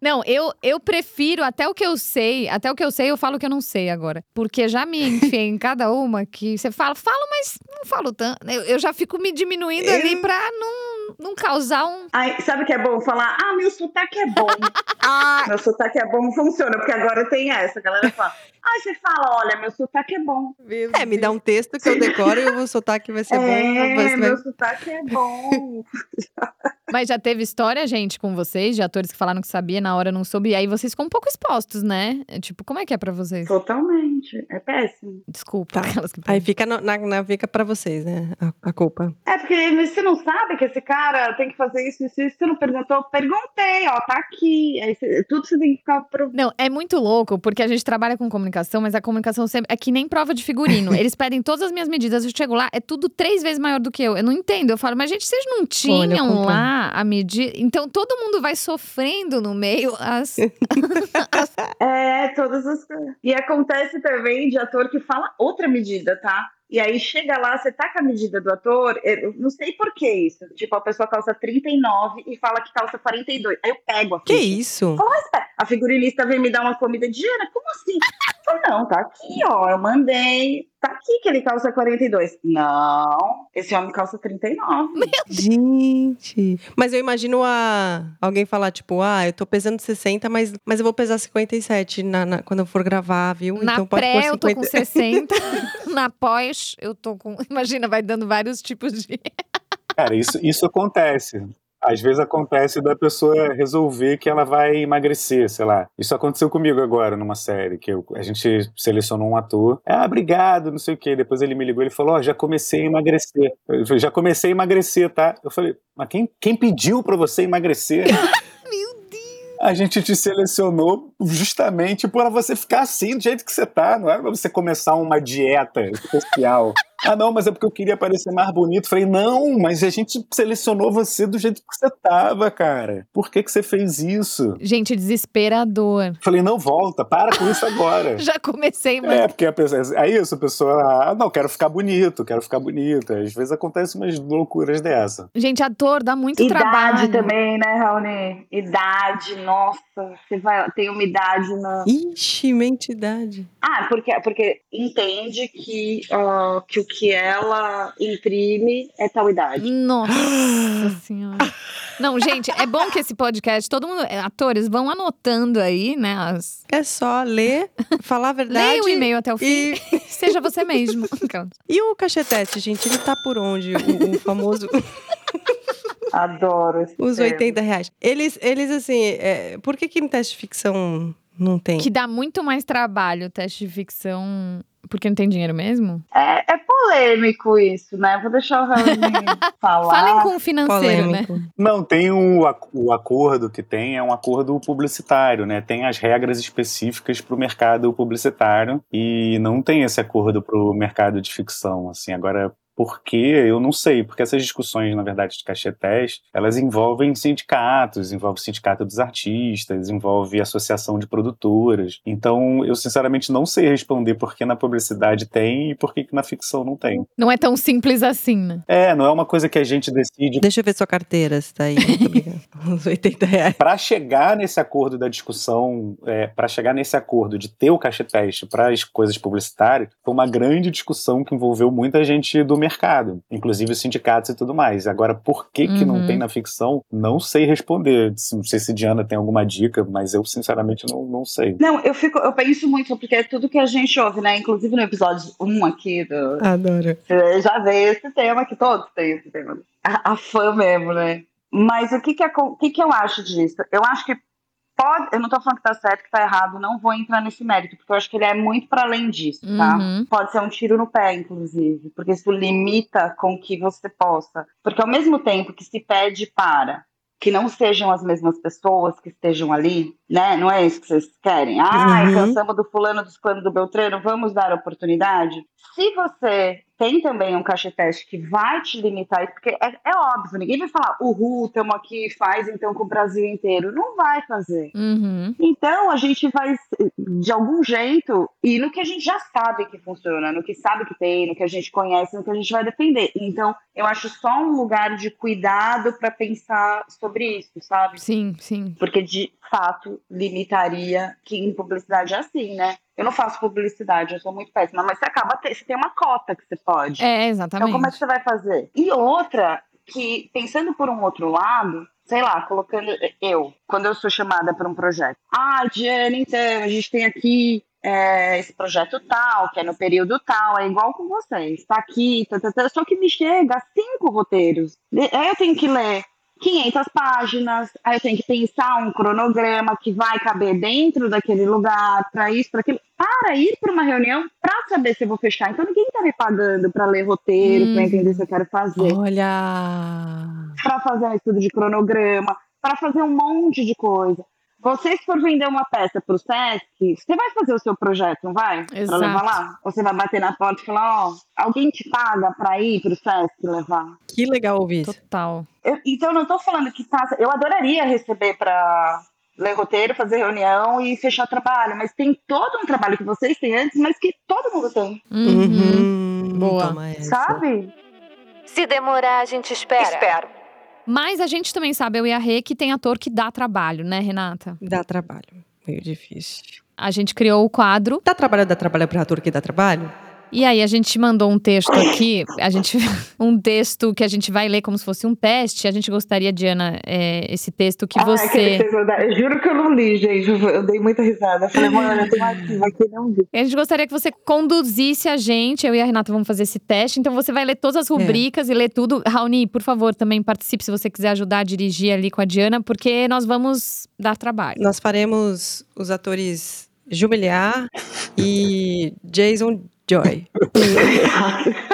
Não, eu, eu prefiro até o que eu sei, até o que eu sei, eu falo que eu não sei agora. Porque já me enfiei em cada uma que você fala, falo, mas não falo tanto. Eu, eu já fico me diminuindo ali pra não, não causar um. Aí, sabe o que é bom? Falar, ah, meu sotaque é bom. [LAUGHS] Ah, Meu sotaque é bom, funciona, porque agora tem essa. A galera fala, ah, você fala, olha, meu sotaque é bom. é, me dá um texto que eu decoro e o sotaque vai ser bom. é, Você vai... meu sotaque é bom. [LAUGHS] Mas já teve história, gente, com vocês, de atores que falaram que sabia, na hora não soube. E aí vocês ficam um pouco expostos, né? É, Tipo, como é que é pra vocês? Totalmente. É péssimo. Desculpa, Tá. aquelas que. Aí fica no- na, na fica pra vocês, né? A, a culpa. É, porque mas você não sabe que esse cara tem que fazer isso, isso, isso. Você não perguntou? Perguntei, ó, tá aqui. Aí você- tudo você tem que ficar provando. Não, é muito louco, porque a gente trabalha com comunicação, mas a comunicação sempre é que nem prova de figurino. [LAUGHS] Eles pedem todas as minhas medidas, eu chego lá, é tudo três vezes maior do que eu. Eu não entendo. Eu falo, mas gente, vocês não tinham acompanho. lá a medida. Então todo mundo vai sofrendo no meio as. as... [LAUGHS] É, todas as. E acontece também de ator que fala outra medida, tá? E aí chega lá, você tá com a medida do ator, eu não sei por que isso. Tipo, a pessoa calça 39 e fala que calça 42. Aí eu pego a ficha. Que isso? Falo, a figurinista vem me dar uma comida de Ana, como assim? Falo, não, tá aqui, ó, eu mandei. Tá aqui que ele calça 42. Não, esse homem calça 39. Meu Gente. Mas eu imagino a alguém falar, tipo, ah, eu tô pesando 60, mas, mas eu vou pesar 57 na, na quando eu for gravar, viu? Na então pode pré, eu tô com 60. [LAUGHS] na pós, eu tô com. Imagina, vai dando vários tipos de. Cara, isso, isso acontece. Às vezes acontece da pessoa resolver que ela vai emagrecer, sei lá. Isso aconteceu comigo agora numa série, que eu, a gente selecionou um ator. Ah, obrigado, não sei o quê. Depois ele me ligou e falou: Ó, oh, já comecei a emagrecer. Eu falei, já comecei a emagrecer, tá? Eu falei, mas quem, quem pediu pra você emagrecer? [LAUGHS] a gente te selecionou justamente para você ficar assim, do jeito que você tá, não é para você começar uma dieta especial. Ah, não, mas é porque eu queria parecer mais bonito. Falei, não, mas a gente selecionou você do jeito que você tava, cara. Por que que você fez isso? Gente, desesperador. Falei, não, volta, para com isso agora. [LAUGHS] Já comecei, mas... É, porque a pessoa, é isso, a pessoa, ah, não, quero ficar bonito, quero ficar bonita. Às vezes acontece umas loucuras dessa. Gente, ator dá muito idade trabalho. Idade também, né, Raoni? Idade, nossa, você vai, tem uma idade na... Ixi, mente idade. Ah, porque, porque entende que, uh, que o que ela imprime é tal idade. Nossa [GASPS] senhora. Não, gente, é bom que esse podcast, todo mundo, é, atores, vão anotando aí, né? As... É só ler, falar a verdade. [LAUGHS] Leia o e-mail até o fim. E... [LAUGHS] Seja você mesmo. [LAUGHS] e o cachetete, gente? Ele tá por onde? O, o famoso. Adoro. Os 80 reais. Eles, eles assim, é, por que que no teste de ficção não tem? Que dá muito mais trabalho o teste de ficção porque não tem dinheiro mesmo? É, é polêmico isso, né? Vou deixar o Raoni [LAUGHS] falar. Falem com o financeiro, né? polêmico. né? Não, tem o, o acordo que tem, é um acordo publicitário, né? Tem as regras específicas para o mercado publicitário e não tem esse acordo para o mercado de ficção, assim. Agora, porque eu não sei, porque essas discussões, na verdade, de cachetés, elas envolvem sindicatos, envolve o sindicato dos artistas, envolve associação de produtoras. Então, eu sinceramente não sei responder por que na publicidade tem e por que na ficção não tem. Não é tão simples assim, né? É, não é uma coisa que a gente decide. Deixa eu ver sua carteira, se tá aí. [LAUGHS] Uns 80 reais. Para chegar nesse acordo da discussão, é, para chegar nesse acordo de ter o cacheteste para as coisas publicitárias, foi uma grande discussão que envolveu muita gente do mercado inclusive os sindicatos e tudo mais. Agora, por que, que não tem uhum. na ficção? Não sei responder. Não sei se Diana tem alguma dica, mas eu sinceramente não, não sei. Não, eu fico, eu penso muito, porque é tudo que a gente ouve, né? Inclusive no episódio 1 aqui do. Adoro. Já veio esse tema, que todos têm esse tema. A, a fã mesmo, né? Mas o que que, é, o que que eu acho disso? Eu acho que pode, eu não estou falando que tá certo, que tá errado, não vou entrar nesse mérito, porque eu acho que ele é muito para além disso, tá? Uhum. Pode ser um tiro no pé, inclusive, porque isso limita com que você possa. Porque ao mesmo tempo que se pede para que não sejam as mesmas pessoas que estejam ali, né? Não é isso que vocês querem. Ah, uhum. cansamos do fulano, do fulano, do Beltrano, vamos dar oportunidade. Se você tem também um caixa teste que vai te limitar, porque é, é óbvio, ninguém vai falar, uhul, estamos aqui, faz então com o Brasil inteiro. Não vai fazer. Uhum. Então a gente vai, de algum jeito, e no que a gente já sabe que funciona, no que sabe que tem, no que a gente conhece, no que a gente vai defender. Então, eu acho só um lugar de cuidado para pensar sobre isso, sabe? Sim, sim. Porque de fato limitaria que em publicidade é assim, né? Eu não faço publicidade, eu sou muito péssima, mas você acaba ter, você tem uma cota que você pode. É, exatamente. Então como é que você vai fazer? E outra que pensando por um outro lado, sei lá, colocando eu, quando eu sou chamada para um projeto. Ah, Diana, então, a gente tem aqui é, esse projeto tal, que é no período tal, é igual com vocês, tá aqui, tá, tá, tá, só que me chega cinco roteiros. Aí eu tenho que ler 500 páginas, aí eu tenho que pensar um cronograma que vai caber dentro daquele lugar, para isso, para aquilo, para ir para uma reunião para saber se eu vou fechar. Então ninguém está me pagando para ler roteiro, hum, para entender se eu quero fazer. Olha! Para fazer um estudo de cronograma, para fazer um monte de coisa. Você, se for vender uma peça pro Sesc, você vai fazer o seu projeto, não vai? Pra Exato. levar lá? Ou você vai bater na porta e falar, ó, alguém te paga pra ir pro Sesc levar? Que legal ouvir isso. Total. Eu- então, eu não tô falando que faça. Eu adoraria receber pra ler roteiro, fazer reunião e fechar trabalho, mas tem todo um trabalho que vocês têm antes, mas que todo mundo tem, Uhum. Uhum. Boa. Toma essa. sabe? Se demorar, a gente espera. Espero. Mas a gente também sabe, eu e a Rê, que tem ator que dá trabalho, né, Renata? Dá trabalho. Meio difícil. A gente criou o quadro Dá trabalho, dá trabalho pra ator que dá trabalho? E aí a gente mandou um texto aqui, a gente [LAUGHS] um texto que a gente vai ler como se fosse um teste. A gente gostaria, Diana, é, esse texto que Ah, você que juro que eu não li, gente. Eu, dei muita risada. Eu falei, mano, eu tenho arquivo aqui, não vi. A gente gostaria que você conduzisse a gente, eu e a Renata vamos fazer esse teste. Então você vai ler todas as rubricas e ler tudo. Raoni, por favor, também participe se você quiser ajudar a dirigir ali com a Diana, porque nós vamos dar trabalho. Nós faremos os atores Jubiliar e Jason Joy. [LAUGHS]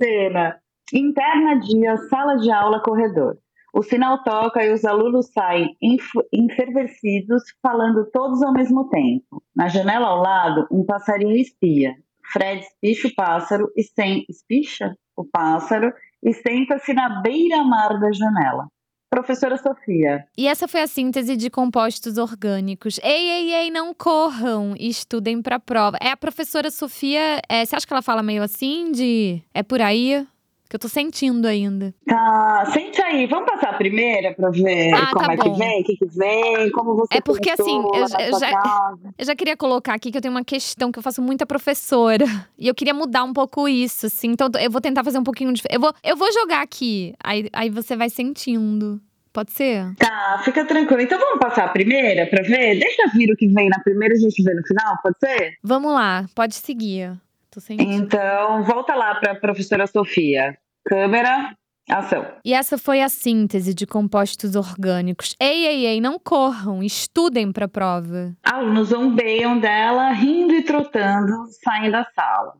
Cena. Interna dia, sala de aula, corredor. O sinal toca e os alunos saem enf- enfervescidos, falando todos ao mesmo tempo. Na janela ao lado, um passarinho espia. Fred espicha o pássaro e sem espicha o pássaro e senta-se na beira-mar da janela. Professora Sofia, E essa foi a síntese de compostos orgânicos. Ei, ei, ei, não corram estudem pra prova. É a professora Sofia. é, você acha que ela fala meio assim de. É por aí? Que eu tô sentindo ainda. tá, sente aí, vamos passar a primeira para ver Ah, como tá é que bom. vem, o que, que vem, como você É porque, assim, eu eu já- casa. Eu já queria colocar aqui que eu tenho uma questão que eu faço muita professora. [LAUGHS] E eu queria mudar um pouco isso, assim. Então eu vou tentar fazer um pouquinho de. Eu vou, eu vou jogar aqui. Aí, aí você vai sentindo. Pode ser? Tá, fica tranquilo. Então vamos passar a primeira pra ver? Deixa vir o que vem na primeira e a gente vê no final, pode ser? Vamos lá, pode seguir. Tô sentindo. Então, volta lá pra professora Sofia. Câmera, ação. E essa foi a síntese de compostos orgânicos. Ei, ei, ei, não corram, estudem pra prova. Alunos zombeiam dela, rindo e trotando, saem da sala.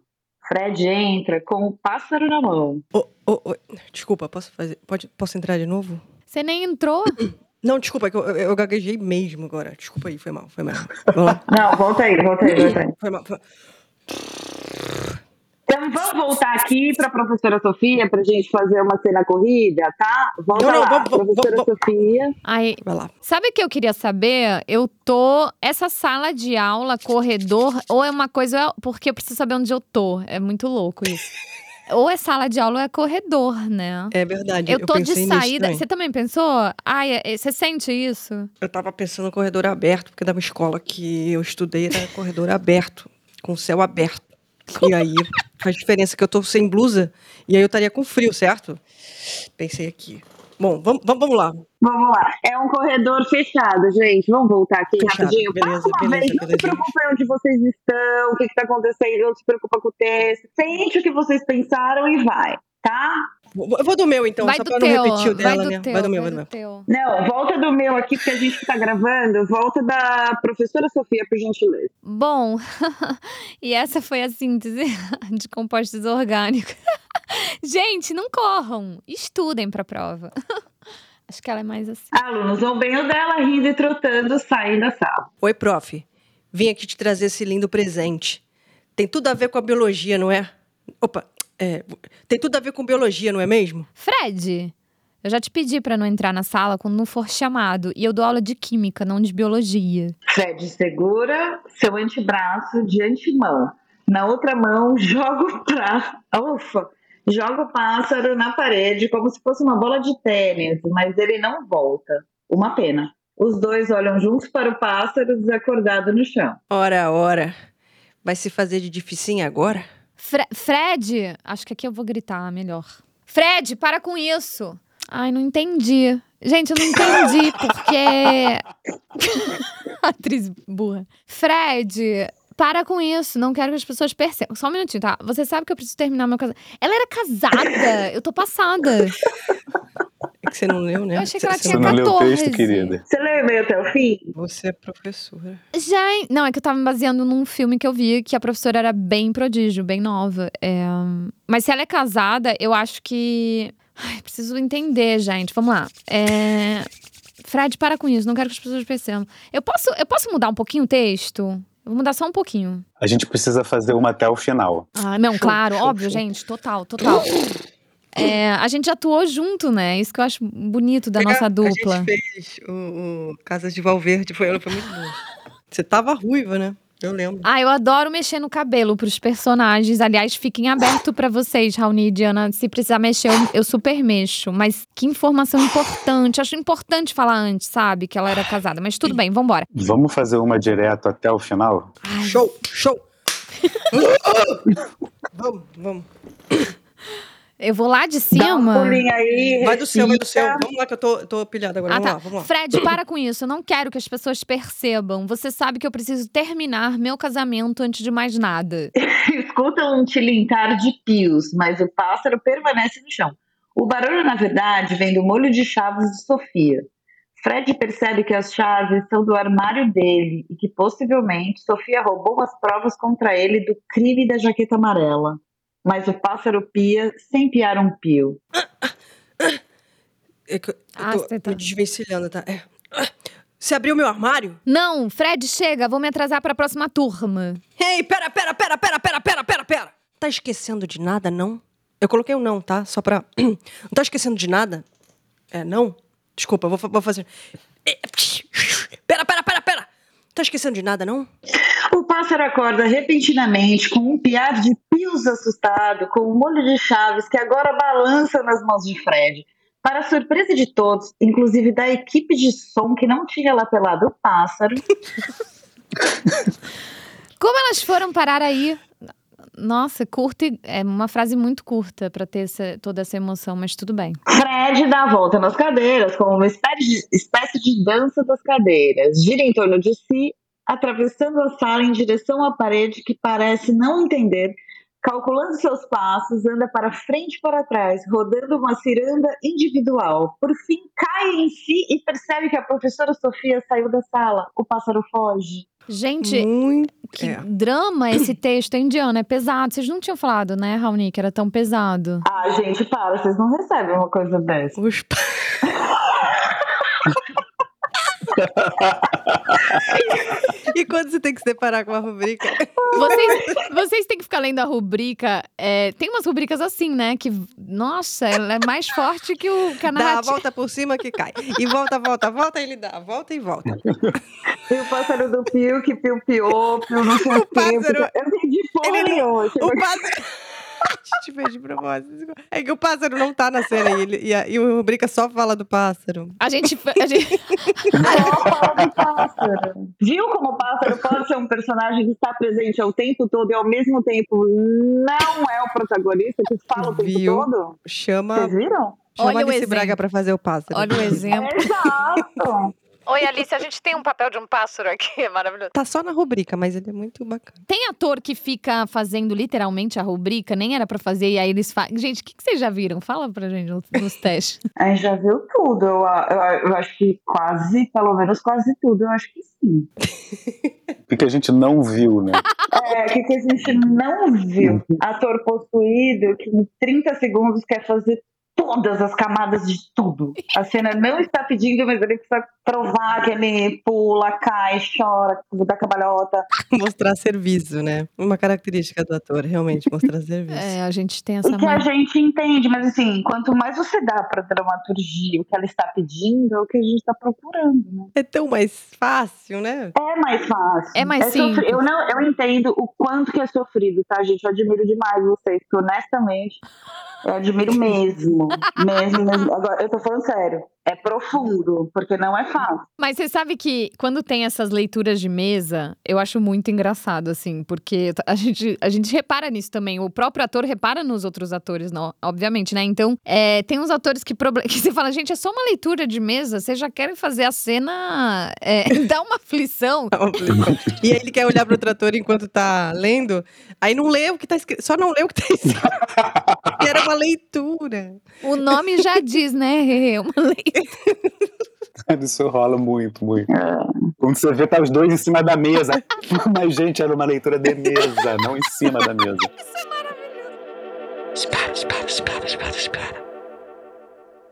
Fred entra com o pássaro na mão. Ô, ô, ô, desculpa, posso fazer? Pode, posso entrar de novo? Você nem entrou? [COUGHS] Não, desculpa, é que eu, eu, eu gaguejei mesmo agora. Desculpa aí, foi mal, foi mal. Vamos lá. Não, volta aí, volta aí, volta aí. Foi mal. Foi... Então vamos voltar aqui pra professora Sofia pra gente fazer uma cena corrida, tá? Volta Não, não, lá, vamos- vamos- professora vamos- Sofia. Aí, Vai lá. sabe o que eu queria saber? Eu tô. Essa sala de aula, corredor, ou é uma coisa. Porque eu preciso saber onde eu tô. É muito louco isso. [LAUGHS] Ou é sala de aula ou é corredor, né? É verdade. Eu tô de pensei nisso saída. também. Você também pensou? Ai, é- você sente isso? Eu tava pensando no corredor aberto, porque da minha escola que eu estudei era corredor aberto, com céu aberto. E aí faz diferença que eu tô sem blusa e aí eu estaria com frio, certo? Pensei aqui. Bom, vamos, vamos, lá. Vamos lá. É um corredor fechado, gente. Vamos voltar aqui Fechado, rapidinho. beleza, Passa uma beleza, vez. Não se beleza. preocupe onde vocês estão, o que está acontecendo, não se preocupa com o texto. Sente o que vocês pensaram e vai, tá? Eu vou do meu então, vai só do pra teu. não repetir o vai dela, do né? teu. vai do meu, vai vai do meu. teu. Não, volta do meu aqui, porque a gente está gravando. Volta da professora Sofia, por gentileza. Bom, [LAUGHS] e essa foi a síntese [LAUGHS] de compostos orgânicos. [LAUGHS] Gente, não corram, estudem pra prova. Acho que ela é mais assim. Alunos vão bem o dela, rindo e trotando, saem da sala. Oi, prof. Vim aqui te trazer esse lindo presente. Tem tudo a ver com a biologia, não é? Opa, é, tem tudo a ver com biologia, não é mesmo? Fred, eu já te pedi pra não entrar na sala quando não for chamado. E eu dou aula de química, não de biologia. Fred segura seu antebraço de antemão. Na outra mão, [LAUGHS] joga o pra... Ufa! Joga o pássaro na parede como se fosse uma bola de tênis, mas ele não volta. Uma pena. Os dois olham juntos para o pássaro desacordado no chão. Ora, ora. Vai se fazer de dificinho agora? Fre- Fred, acho que aqui eu vou gritar melhor. Fred, para com isso. Ai, não entendi. Gente, eu não entendi [LAUGHS] porque. [LAUGHS] Atriz burra. Fred, para com isso. Não quero que as pessoas percebam. Só um minutinho, tá? Você sabe que eu preciso terminar meu casamento. Ela era casada. Eu tô passada. Que você não leu, né? Eu achei que ela Você- tinha Você não leu o texto, 14. querida? Você leu o e-mail até o fim? Você é professora. Já. em- Não, é que eu tava me baseando num filme que eu vi que a professora era bem prodígio, bem nova. É, Mas se ela é casada, eu acho que. Ai, preciso entender, gente. Vamos lá. É, Fred, para com isso, não quero que as pessoas percebam. Eu posso, eu posso mudar um pouquinho o texto? Eu vou mudar só um pouquinho. A gente precisa fazer uma até o final. Ah, não, Show, claro, show, óbvio, show. gente, total, total. [LAUGHS] É, a gente atuou junto, né? Isso que eu acho bonito da nossa dupla. A gente fez o, o Casas de Valverde, foi, foi muito bom. Você tava ruiva, né? Eu lembro. Ah, eu adoro mexer no cabelo pros personagens. Aliás, fiquem aberto pra vocês, Raoni e Diana. Se precisar mexer, eu, eu super mexo. Mas que informação importante. Acho importante falar antes, sabe? Que ela era casada. Mas tudo bem, vambora. Vamos fazer uma direto até o final? Ai, Show, show! [LAUGHS] [LAUGHS] vamos, vamos. Eu vou lá de Dá um cima. pulinho aí, Vai do céu, vai do céu. Vamos lá que eu tô, tô pilhada agora. Ah, vamos tá. lá, vamos lá. Fred, para com isso. Eu não quero que as pessoas percebam. Você sabe que eu preciso terminar meu casamento antes de mais nada. [LAUGHS] Escuta um tilintar de pios, mas o pássaro permanece no chão. O barulho, na verdade, vem do molho de chaves de Sofia. Fred percebe que as chaves são do armário dele e que possivelmente Sofia roubou as provas contra ele do crime da jaqueta amarela. Mas o pássaro pia sem piar um pio. É que eu, eu Ah, tô tá- me desvencilhando, tá? É. Você abriu meu armário? Não, Fred, chega. Vou me atrasar pra próxima turma. Ei, pera, pera, pera, pera, pera, pera, pera, pera. Tá esquecendo de nada, não? Eu coloquei um não, tá? Só pra... [CLEARS THROAT] Não tá esquecendo de nada? É, não? Desculpa, vou, vou fazer... É, Pera, pera, pera, pera. Tá esquecendo de nada, não? O pássaro acorda repentinamente com um piar de pios assustado, com um molho de chaves que agora balança nas mãos de Fred. Para surpresa de todos, inclusive da equipe de som que não tinha lapelado o pássaro, [LAUGHS] Como elas foram parar aí? Nossa, curta e- é uma frase muito curta pra ter essa- toda essa emoção, mas tudo bem. Fred dá a volta nas cadeiras, como uma espécie de, espécie de dança das cadeiras. Gira em torno de si, atravessando a sala em direção à parede que parece não entender. Calculando seus passos, anda para frente e para trás, rodando uma ciranda individual. Por fim, cai em si e percebe que a professora Sofia saiu da sala. O pássaro foge. Gente, Muito. que É. drama esse [COUGHS] texto, hein, Diana? É pesado. Vocês não tinham falado, né, Raoni, que era tão pesado. Ah, gente, para, vocês não recebem uma coisa dessa. Os [LAUGHS] e quando você tem que se deparar com uma rubrica? [LAUGHS] Vocês, vocês têm que ficar lendo a rubrica. é, tem umas rubricas assim, né? Que, nossa, ela é mais forte que, o, a Dá a volta por cima que cai. E volta, volta, volta, ele dá. Volta e volta. E o pássaro do Pio, que Pio piou, Pio não sei o quê. pássaro- Eu entendi fone Ele hoje. O pássaro. [LAUGHS] A gente fez de propósito. É que o pássaro não tá na cena e, ele, e, a, e o rubrica só fala do pássaro. A gente, a gente. [LAUGHS] Só fala do pássaro. Viu como o pássaro pode ser um personagem que está presente ao tempo todo e ao mesmo tempo não é o protagonista que fala o tempo Viu? todo? Chama, Vocês viram? chama Olha o Alice exemplo. Braga pra fazer o pássaro. Olha o exemplo. Exato. Oi, Alice, a gente tem um papel de um pássaro aqui, é maravilhoso. Tá só na rubrica, mas ele é muito bacana. Tem ator que fica fazendo literalmente a rubrica, nem era pra fazer, e aí eles fazem. Gente, o que, que vocês já viram? Fala pra gente nos, nos testes. [LAUGHS] A gente já viu tudo. Eu, eu, eu acho que quase, pelo menos quase tudo, eu acho que sim. O que a gente não viu, né? [LAUGHS] É, o que, que a gente não viu? Ator possuído que em 30 segundos quer fazer todas as camadas de tudo. A cena não está pedindo, mas ele precisa provar que ele pula, cai, chora, dá cabalhota. Mostrar serviço, né? Uma característica do ator, realmente, mostrar serviço. É, a gente tem essa E que a gente entende, mas assim, quanto mais você dá para dramaturgia o que ela está pedindo, é o que a gente está procurando, né? É tão mais fácil, né? É mais fácil. É mais sofri- simples. Eu, não, eu entendo o quanto que é sofrido, tá, gente? Eu admiro demais vocês, porque honestamente, eu admiro mesmo. mesmo, mesmo. Agora, eu tô falando sério. É profundo, porque não é fácil. Mas você sabe que quando tem essas leituras de mesa, eu acho muito engraçado, assim, porque a gente, a gente repara nisso também. O próprio ator repara nos outros atores, não, obviamente, né? Então, é, tem uns atores que, [LAUGHS] que você fala, gente, é só uma leitura de mesa, vocês já querem fazer a cena. É, [LAUGHS] dá [LAUGHS] uma aflição. E aí ele quer olhar pro trator enquanto tá lendo, aí não lê o que tá escrito, só não lê o que tá escrito. Que era uma leitura. O nome já diz, né? É uma leitura. [LAUGHS] Isso rola muito, muito. Quando você vê, tá os dois em cima da mesa. [LAUGHS] Mas, gente, era uma leitura de mesa, não em cima da mesa. [LAUGHS] Espera, espera, espera, espera, espera.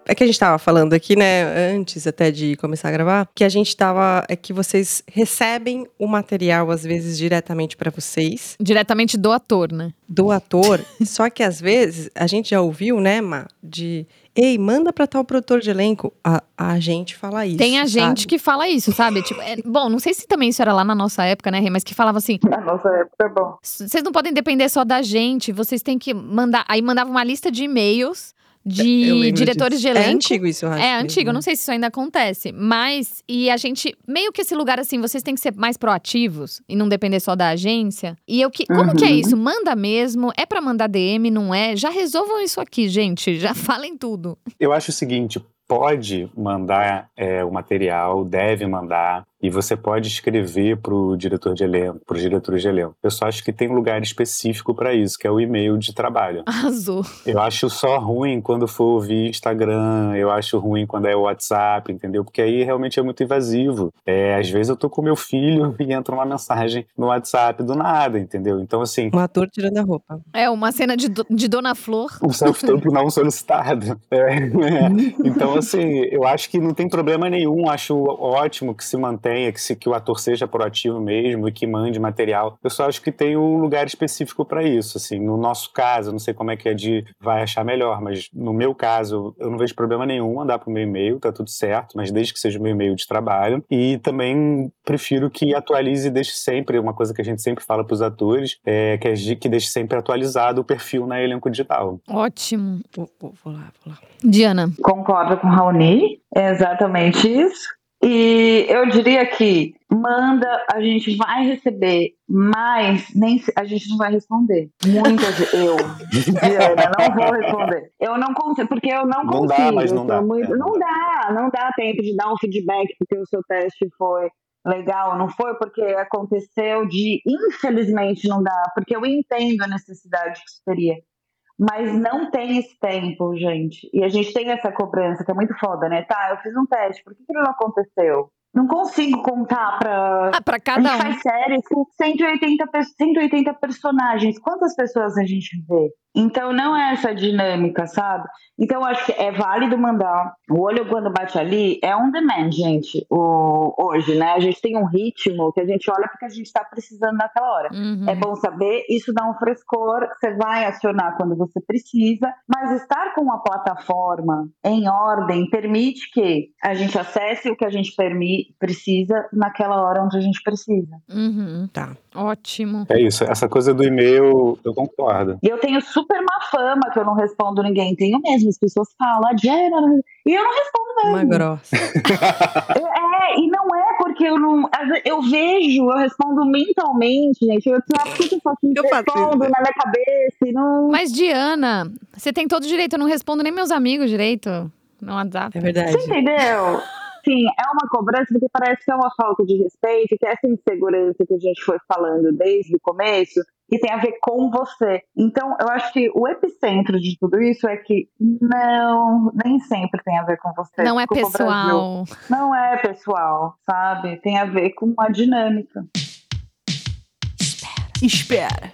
É que a gente tava falando aqui, né, antes até de começar a gravar, que a gente tava. É que vocês recebem o material, às vezes, diretamente para vocês. Diretamente do ator, né? Do ator. só que às vezes, a gente já ouviu, né, Ma, de. Ei, manda pra tal produtor de elenco. A, a gente fala isso. Tem a gente sabe? que fala isso, sabe? Tipo, é- bom, não sei se também isso era lá na nossa época, né, Rê? Mas que falava assim: Na nossa época é bom. vocês não podem depender só da gente, vocês têm que mandar. Aí mandava uma lista de e-mails de lembro diretores disso. de elenco. É antigo isso, eu acho. É antigo, eu não sei se isso ainda acontece. Mas, e a gente, meio que esse lugar assim, vocês têm que ser mais proativos e não depender só da agência. E eu que. Como que é Uhum. isso? Manda mesmo? É pra mandar DM, não é? Já resolvam isso aqui, gente. [LAUGHS] Já falem tudo. Eu acho o seguinte, pode mandar é, o material, deve mandar, e você pode escrever para o diretor de elenco, para os diretores de elenco. Eu só acho que tem um lugar específico para isso, que é o e-mail de trabalho. [LAUGHS] Arrasou. Eu acho só ruim quando for via Instagram, eu acho ruim quando é WhatsApp, entendeu? Porque aí realmente é muito invasivo. É, às vezes eu tô com meu filho [LAUGHS] e entra uma mensagem no WhatsApp do nada, entendeu? Então, assim, Um ator tirando a roupa. É uma cena de, do- de Dona Flor. um self-tape [LAUGHS] não solicitado. É, Então, assim, eu acho que não tem problema nenhum. Acho ótimo que se mantenha, que, se, que o ator seja proativo mesmo e que mande material. Eu só acho que tem um lugar específico para isso. Assim, no nosso caso, não sei como é que a Di vai achar melhor, mas no meu caso, eu não vejo problema nenhum mandar para o meu e-mail, tá tudo certo, mas desde que seja o meu e-mail de trabalho. E também prefiro que atualize e deixe sempre, uma coisa que a gente sempre fala para os atores, é que, a que deixe sempre atualizado o perfil na elenco digital. Ótimo. Vou, vou- vou lá, vou lá. Diana. Concordo com o Raoni, é exatamente isso. E eu diria que manda, a gente vai receber, mas nem se- a gente não vai responder. Muitas eu, Diana, não vou responder. Eu não consigo, porque eu não, Não dá, consigo. mas não eu dá. muito- É, não dá, não dá tempo de dar um feedback porque o seu teste foi legal, não foi porque aconteceu de, infelizmente não dá, porque eu entendo a necessidade que isso teria. Mas não tem esse tempo, gente. E a gente tem essa cobrança que é muito foda, né? Tá, eu fiz um teste, por que, que não aconteceu? Não consigo contar pra. Ah, pra A cada gente um. faz séries com 180, pe- 180 personagens. Quantas pessoas a gente vê? Então não é essa dinâmica, sabe? Então eu acho que é válido mandar. O olho quando bate ali é on demand, gente. O, hoje, né? A gente tem um ritmo que a gente olha porque a gente está precisando naquela hora. Uhum. É bom saber, isso dá um frescor, você vai acionar quando você precisa, mas estar com a plataforma em ordem permite que a gente acesse o que a gente permi- precisa naquela hora onde a gente precisa. Uhum. Tá. Ótimo. É isso, essa coisa do e-mail, eu concordo. E eu tenho super má fama que eu não respondo ninguém. Tenho mesmo, as pessoas falam, a Diana, e eu não respondo Uma grossa. [LAUGHS] É, e não é porque eu não. Eu vejo, eu respondo mentalmente, gente. Eu eu só assim, Eu faço isso, respondo na minha cabeça e não. Mas, Diana, você tem todo direito. Eu não respondo nem meus amigos direito no WhatsApp. É verdade. Você entendeu? Sim, é uma cobrança porque parece que é uma falta de respeito, que é essa insegurança que a gente foi falando desde o começo, e tem a ver com você. Então, eu acho que o epicentro de tudo isso é que não, nem sempre tem a ver com você. Não é Desculpa, Brasil. pessoal. Não é pessoal, sabe? Tem a ver com a dinâmica. Espera.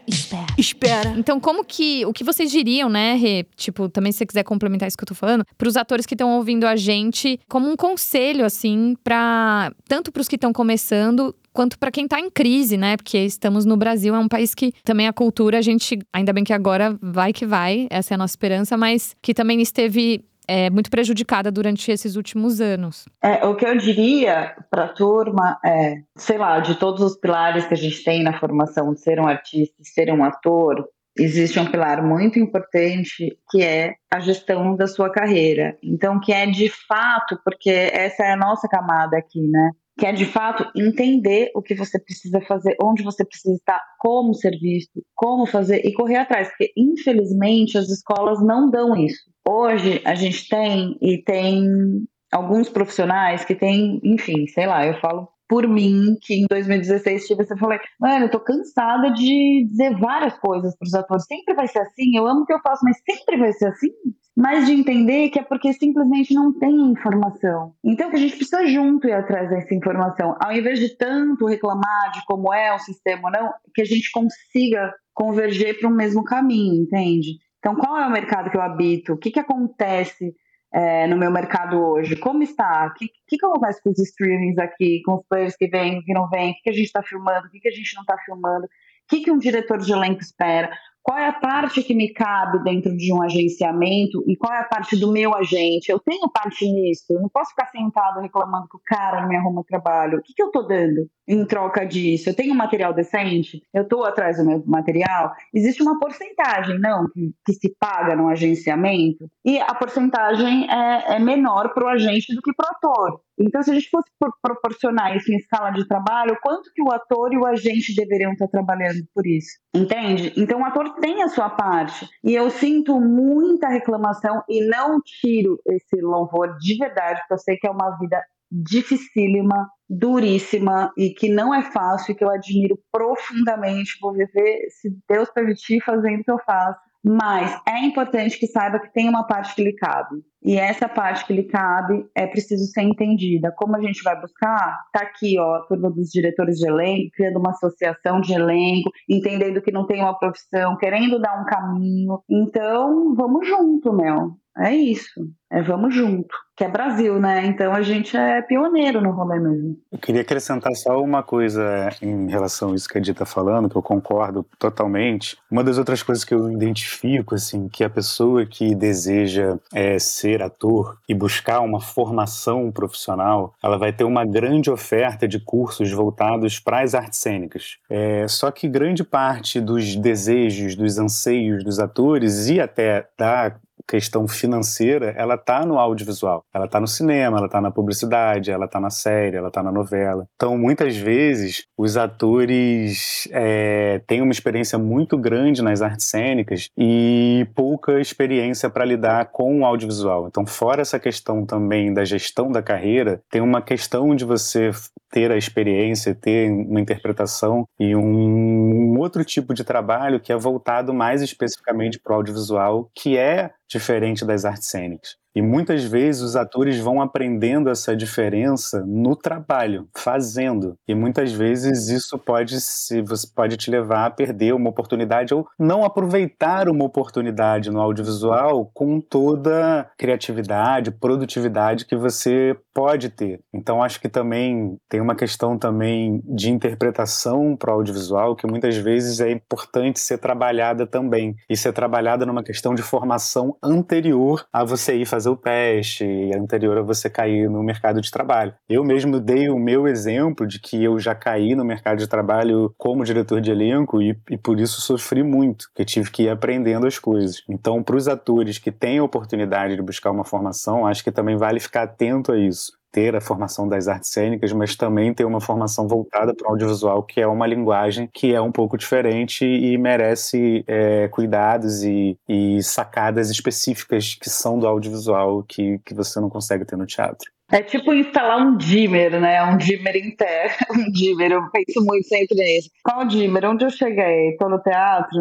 Espera. Então, como que. O que vocês diriam, né, Rê? Tipo, também se você quiser complementar isso que eu tô falando, pros atores que estão ouvindo a gente, como um conselho, assim, pra. Tanto pros que estão começando. Quanto pra quem tá em crise, né? Porque estamos no Brasil, é um país que também a cultura, a gente, ainda bem que agora vai que vai, essa é a nossa esperança, mas que também esteve é, muito prejudicada durante esses últimos anos. É, o que eu diria para a turma é, sei lá, de todos os pilares que a gente tem na formação de ser um artista, e ser um ator, existe um pilar muito importante que é a gestão da sua carreira. Então, que é de fato, porque essa é a nossa camada aqui, né? Que é de fato entender o que você precisa fazer, onde você precisa estar, como ser visto, como fazer e correr atrás, porque infelizmente as escolas não dão isso. Hoje a gente tem e tem alguns profissionais que têm, enfim, sei lá, eu falo por mim, que em 2016 tive essa, falei, mano, eu tô cansada de dizer várias coisas pros atores, sempre vai ser assim, eu amo o que eu faço, mas sempre vai ser assim, mas de entender que é porque simplesmente não tem informação. Então que a gente precisa junto ir atrás dessa informação, ao invés de tanto reclamar de como é o sistema ou não, que a gente consiga converger para um mesmo caminho, entende? Então, qual é o mercado que eu habito? O que, que acontece é, no meu mercado hoje? Como está? O que, que, que acontece com os streamings aqui, com os players que vêm, que não vêm? O que, que a gente está filmando? O que, que a gente não está filmando? O que, que um diretor de elenco espera? Qual é a parte que me cabe dentro de um agenciamento e qual é a parte do meu agente. Eu tenho parte nisso, eu não posso ficar sentado reclamando que o cara não me arruma trabalho. O que, que eu estou dando em troca disso? Eu tenho um material decente? Eu estou atrás do meu material? Existe uma porcentagem, não, que, que se paga no agenciamento e a porcentagem é, é menor para o agente do que para o ator. Então, se a gente fosse proporcionar isso em escala de trabalho, quanto que o ator e o agente deveriam estar trabalhando por isso? Entende? Então, o ator tem a sua parte. E eu sinto muita reclamação e não tiro esse louvor de verdade, porque eu sei que é uma vida dificílima, duríssima e que não é fácil, que eu admiro profundamente. Vou viver, se Deus permitir, fazendo o que eu faço. Mas é importante que saiba que tem uma parte que lhe cabe. E essa parte que lhe cabe é preciso ser entendida. Como a gente vai buscar? Tá aqui, ó, a turma dos diretores de elenco, criando uma associação de elenco, entendendo que não tem uma profissão, querendo dar um caminho. Então, vamos junto, Mel. É isso. É vamos junto. Que é Brasil, né? Então a gente é pioneiro no rolê mesmo. Eu queria acrescentar só uma coisa em relação a isso que a Dita tá falando, que eu concordo totalmente. Uma das outras coisas que eu identifico, assim, que a pessoa que deseja é, ser ator e buscar uma formação profissional, ela vai ter uma grande oferta de cursos voltados para as artes cênicas. É, só que grande parte dos desejos, dos anseios dos atores e até da questão financeira, ela tá no audiovisual. Ela tá no cinema, ela tá na publicidade, ela tá na série, ela tá na novela. Então, muitas vezes, os atores é, têm uma experiência muito grande nas artes cênicas e pouca experiência para lidar com o audiovisual. Então, fora essa questão também da gestão da carreira, tem uma questão de você ter a experiência, ter uma interpretação e um, outro tipo de trabalho que é voltado mais especificamente para o audiovisual, que é diferente das artes cênicas. E muitas vezes os atores vão aprendendo essa diferença no trabalho, fazendo. E muitas vezes isso pode se você pode te levar a perder uma oportunidade ou não aproveitar uma oportunidade no audiovisual com toda a criatividade, produtividade que você pode ter. Então acho que também tem uma questão também de interpretação para o audiovisual que muitas vezes é importante ser trabalhada também e ser trabalhada numa questão de formação anterior a você ir fazer fazer o teste, e anterior a você cair no mercado de trabalho. Eu mesmo dei o meu exemplo de que eu já caí no mercado de trabalho como diretor de elenco e, e por isso sofri muito, porque tive que ir aprendendo as coisas. Então, para os atores que têm a oportunidade de buscar uma formação, acho que também vale ficar atento a isso ter a formação das artes cênicas, mas também ter uma formação voltada para o audiovisual, que é uma linguagem que é um pouco diferente e merece é, cuidados e, e, sacadas específicas que são do audiovisual que, que você não consegue ter no teatro. É tipo instalar um dimmer, né? Um dimmer interno, [LAUGHS] um dimmer. Eu penso muito sempre nisso. Qual o dimmer? Onde eu cheguei? Estou no teatro?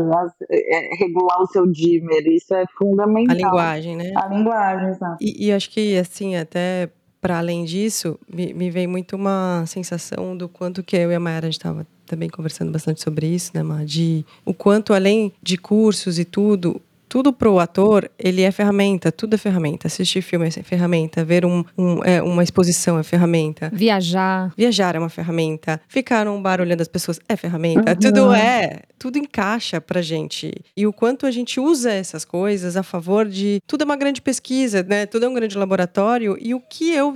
É, regular o seu dimmer. Isso é fundamental. A linguagem, né? A linguagem, exato. E, e acho que, assim, até para além disso, me, me veio muito uma sensação do quanto que eu e a Mayara, a gente estava também conversando bastante sobre isso, né? De o quanto, além de cursos e tudo, tudo para o ator, ele é ferramenta, tudo é ferramenta. Assistir filme é ferramenta, ver um, um, é, uma exposição é ferramenta. Viajar. Viajar é uma ferramenta. Ficar num bar olhando as pessoas é ferramenta. Uhum. Tudo é, tudo encaixa pra gente. E o quanto a gente usa essas coisas a favor de. Tudo é uma grande pesquisa, né? Tudo é um grande laboratório. E o que eu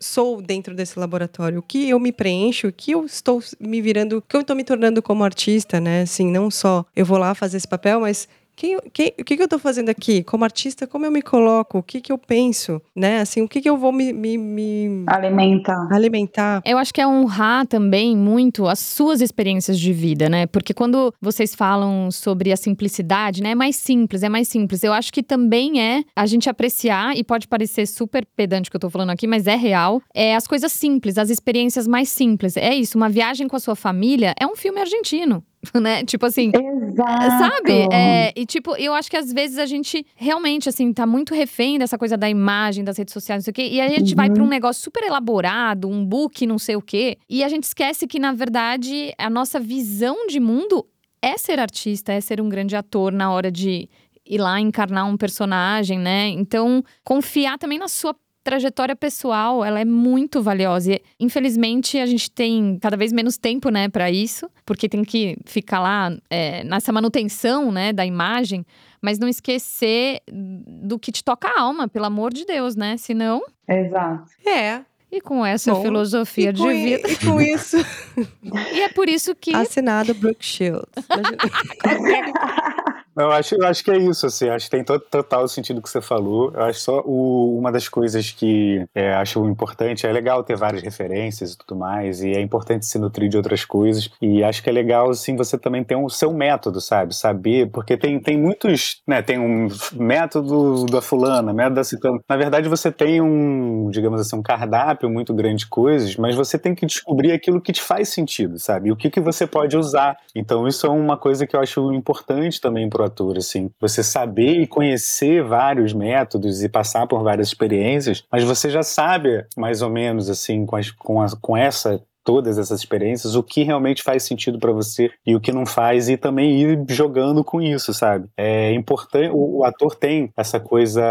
sou dentro desse laboratório, o que eu me preencho, o que eu estou me virando, o que eu estou me tornando como artista, né? Assim, não só eu vou lá fazer esse papel, mas quem, quem, o que, que eu estou fazendo aqui? Como artista, como eu me coloco? O que, que eu penso? Né? Assim, o que, que eu vou me, me, me... alimentar? alimentar? Eu acho que é honrar também muito as suas experiências de vida, né? Porque quando vocês falam sobre a simplicidade, né? É mais simples, é mais simples. Eu acho que também é a gente apreciar, e pode parecer super pedante que eu estou falando aqui, mas é real, é as coisas simples, as experiências mais simples. É isso, uma viagem com a sua família é um filme argentino. Né? Tipo assim. Exato. Sabe? É, e tipo, eu acho que às vezes a gente realmente, assim, tá muito refém dessa coisa da imagem, das redes sociais, não sei o quê. E a gente uhum. vai pra um uhum. negócio super elaborado, um book, não sei o quê. E a gente esquece que, na verdade, a nossa visão de mundo é ser artista, é ser um grande ator na hora de ir lá encarnar um personagem, né? Então, confiar também na sua trajetória pessoal, ela é muito valiosa. E, infelizmente, a gente tem cada vez menos tempo, né, para isso, porque tem que ficar lá é, nessa manutenção, né, da imagem, mas não esquecer do que te toca a alma, pelo amor de Deus, né? Senão. Exato. É. E com essa Bom, filosofia de vida. E com isso. [LAUGHS] e é por isso que. Assinado Brooke Shields. [LAUGHS] Eu acho, eu acho que é isso, assim, acho que tem total sentido que você falou. Eu acho só o, uma das coisas que é, acho importante, é legal ter várias referências e tudo mais, e é importante se nutrir de outras coisas, e acho que é legal, assim, você também ter o seu método, sabe? Saber, porque tem, tem muitos, né, tem um método da fulana, método da ciclana. Na verdade, você tem um, digamos assim, um cardápio muito grande de coisas, mas você tem que descobrir aquilo que te faz sentido, sabe? E o que, que você pode usar. Então, isso é uma coisa que eu acho importante também pro assim. Você saber e conhecer vários métodos e passar por várias experiências, mas você já sabe mais ou menos, assim, com, as, com, a, com essa todas essas experiências, o que realmente faz sentido para você e o que não faz, e também ir jogando com isso, sabe? É importante, o, o, ator tem essa coisa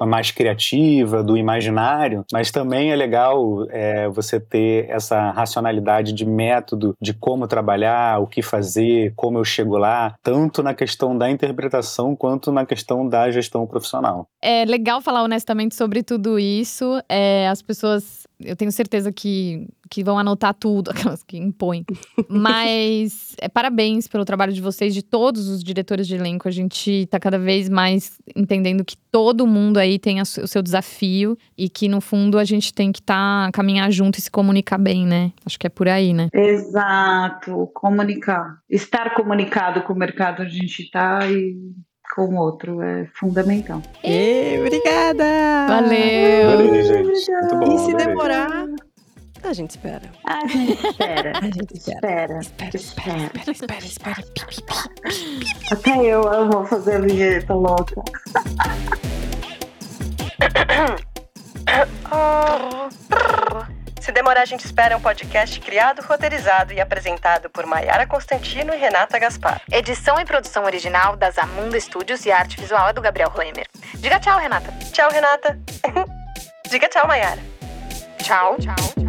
mais criativa, do imaginário, mas também é legal é, você ter essa racionalidade de método, de como trabalhar, o que fazer, como eu chego lá, tanto na questão da interpretação quanto na questão da gestão profissional. É legal falar honestamente sobre tudo isso. É, as pessoas eu tenho certeza que, que vão anotar tudo, [LAUGHS] aquelas que impõem. Mas é, parabéns pelo trabalho de vocês, de todos os diretores de elenco. A gente está cada vez mais entendendo que todo mundo aí tem o seu desafio e que, no fundo, a gente tem que tá, caminhar junto e se comunicar bem, né? Acho que é por aí, né? Exato, comunicar. Estar comunicado com o mercado a gente está e com o outro é fundamental. E, obrigada! Valeu! Valeu, gente. Muito bom. E se demorar, a gente espera. A gente espera. [LAUGHS] A gente espera. Espera, espera, espera, espera, espera. espera. Até eu amo fazer a vinheta louca. [COUGHS] [COUGHS] Se Demorar, a gente espera é um podcast criado, roteirizado e apresentado por Maiara Constantino e Renata Gaspar. Edição e produção original da Zamunda Studios e arte visual é do Gabriel Roemer. Diga tchau, Renata. Tchau, Renata. [LAUGHS] Diga tchau, Maiara. Tchau. Tchau.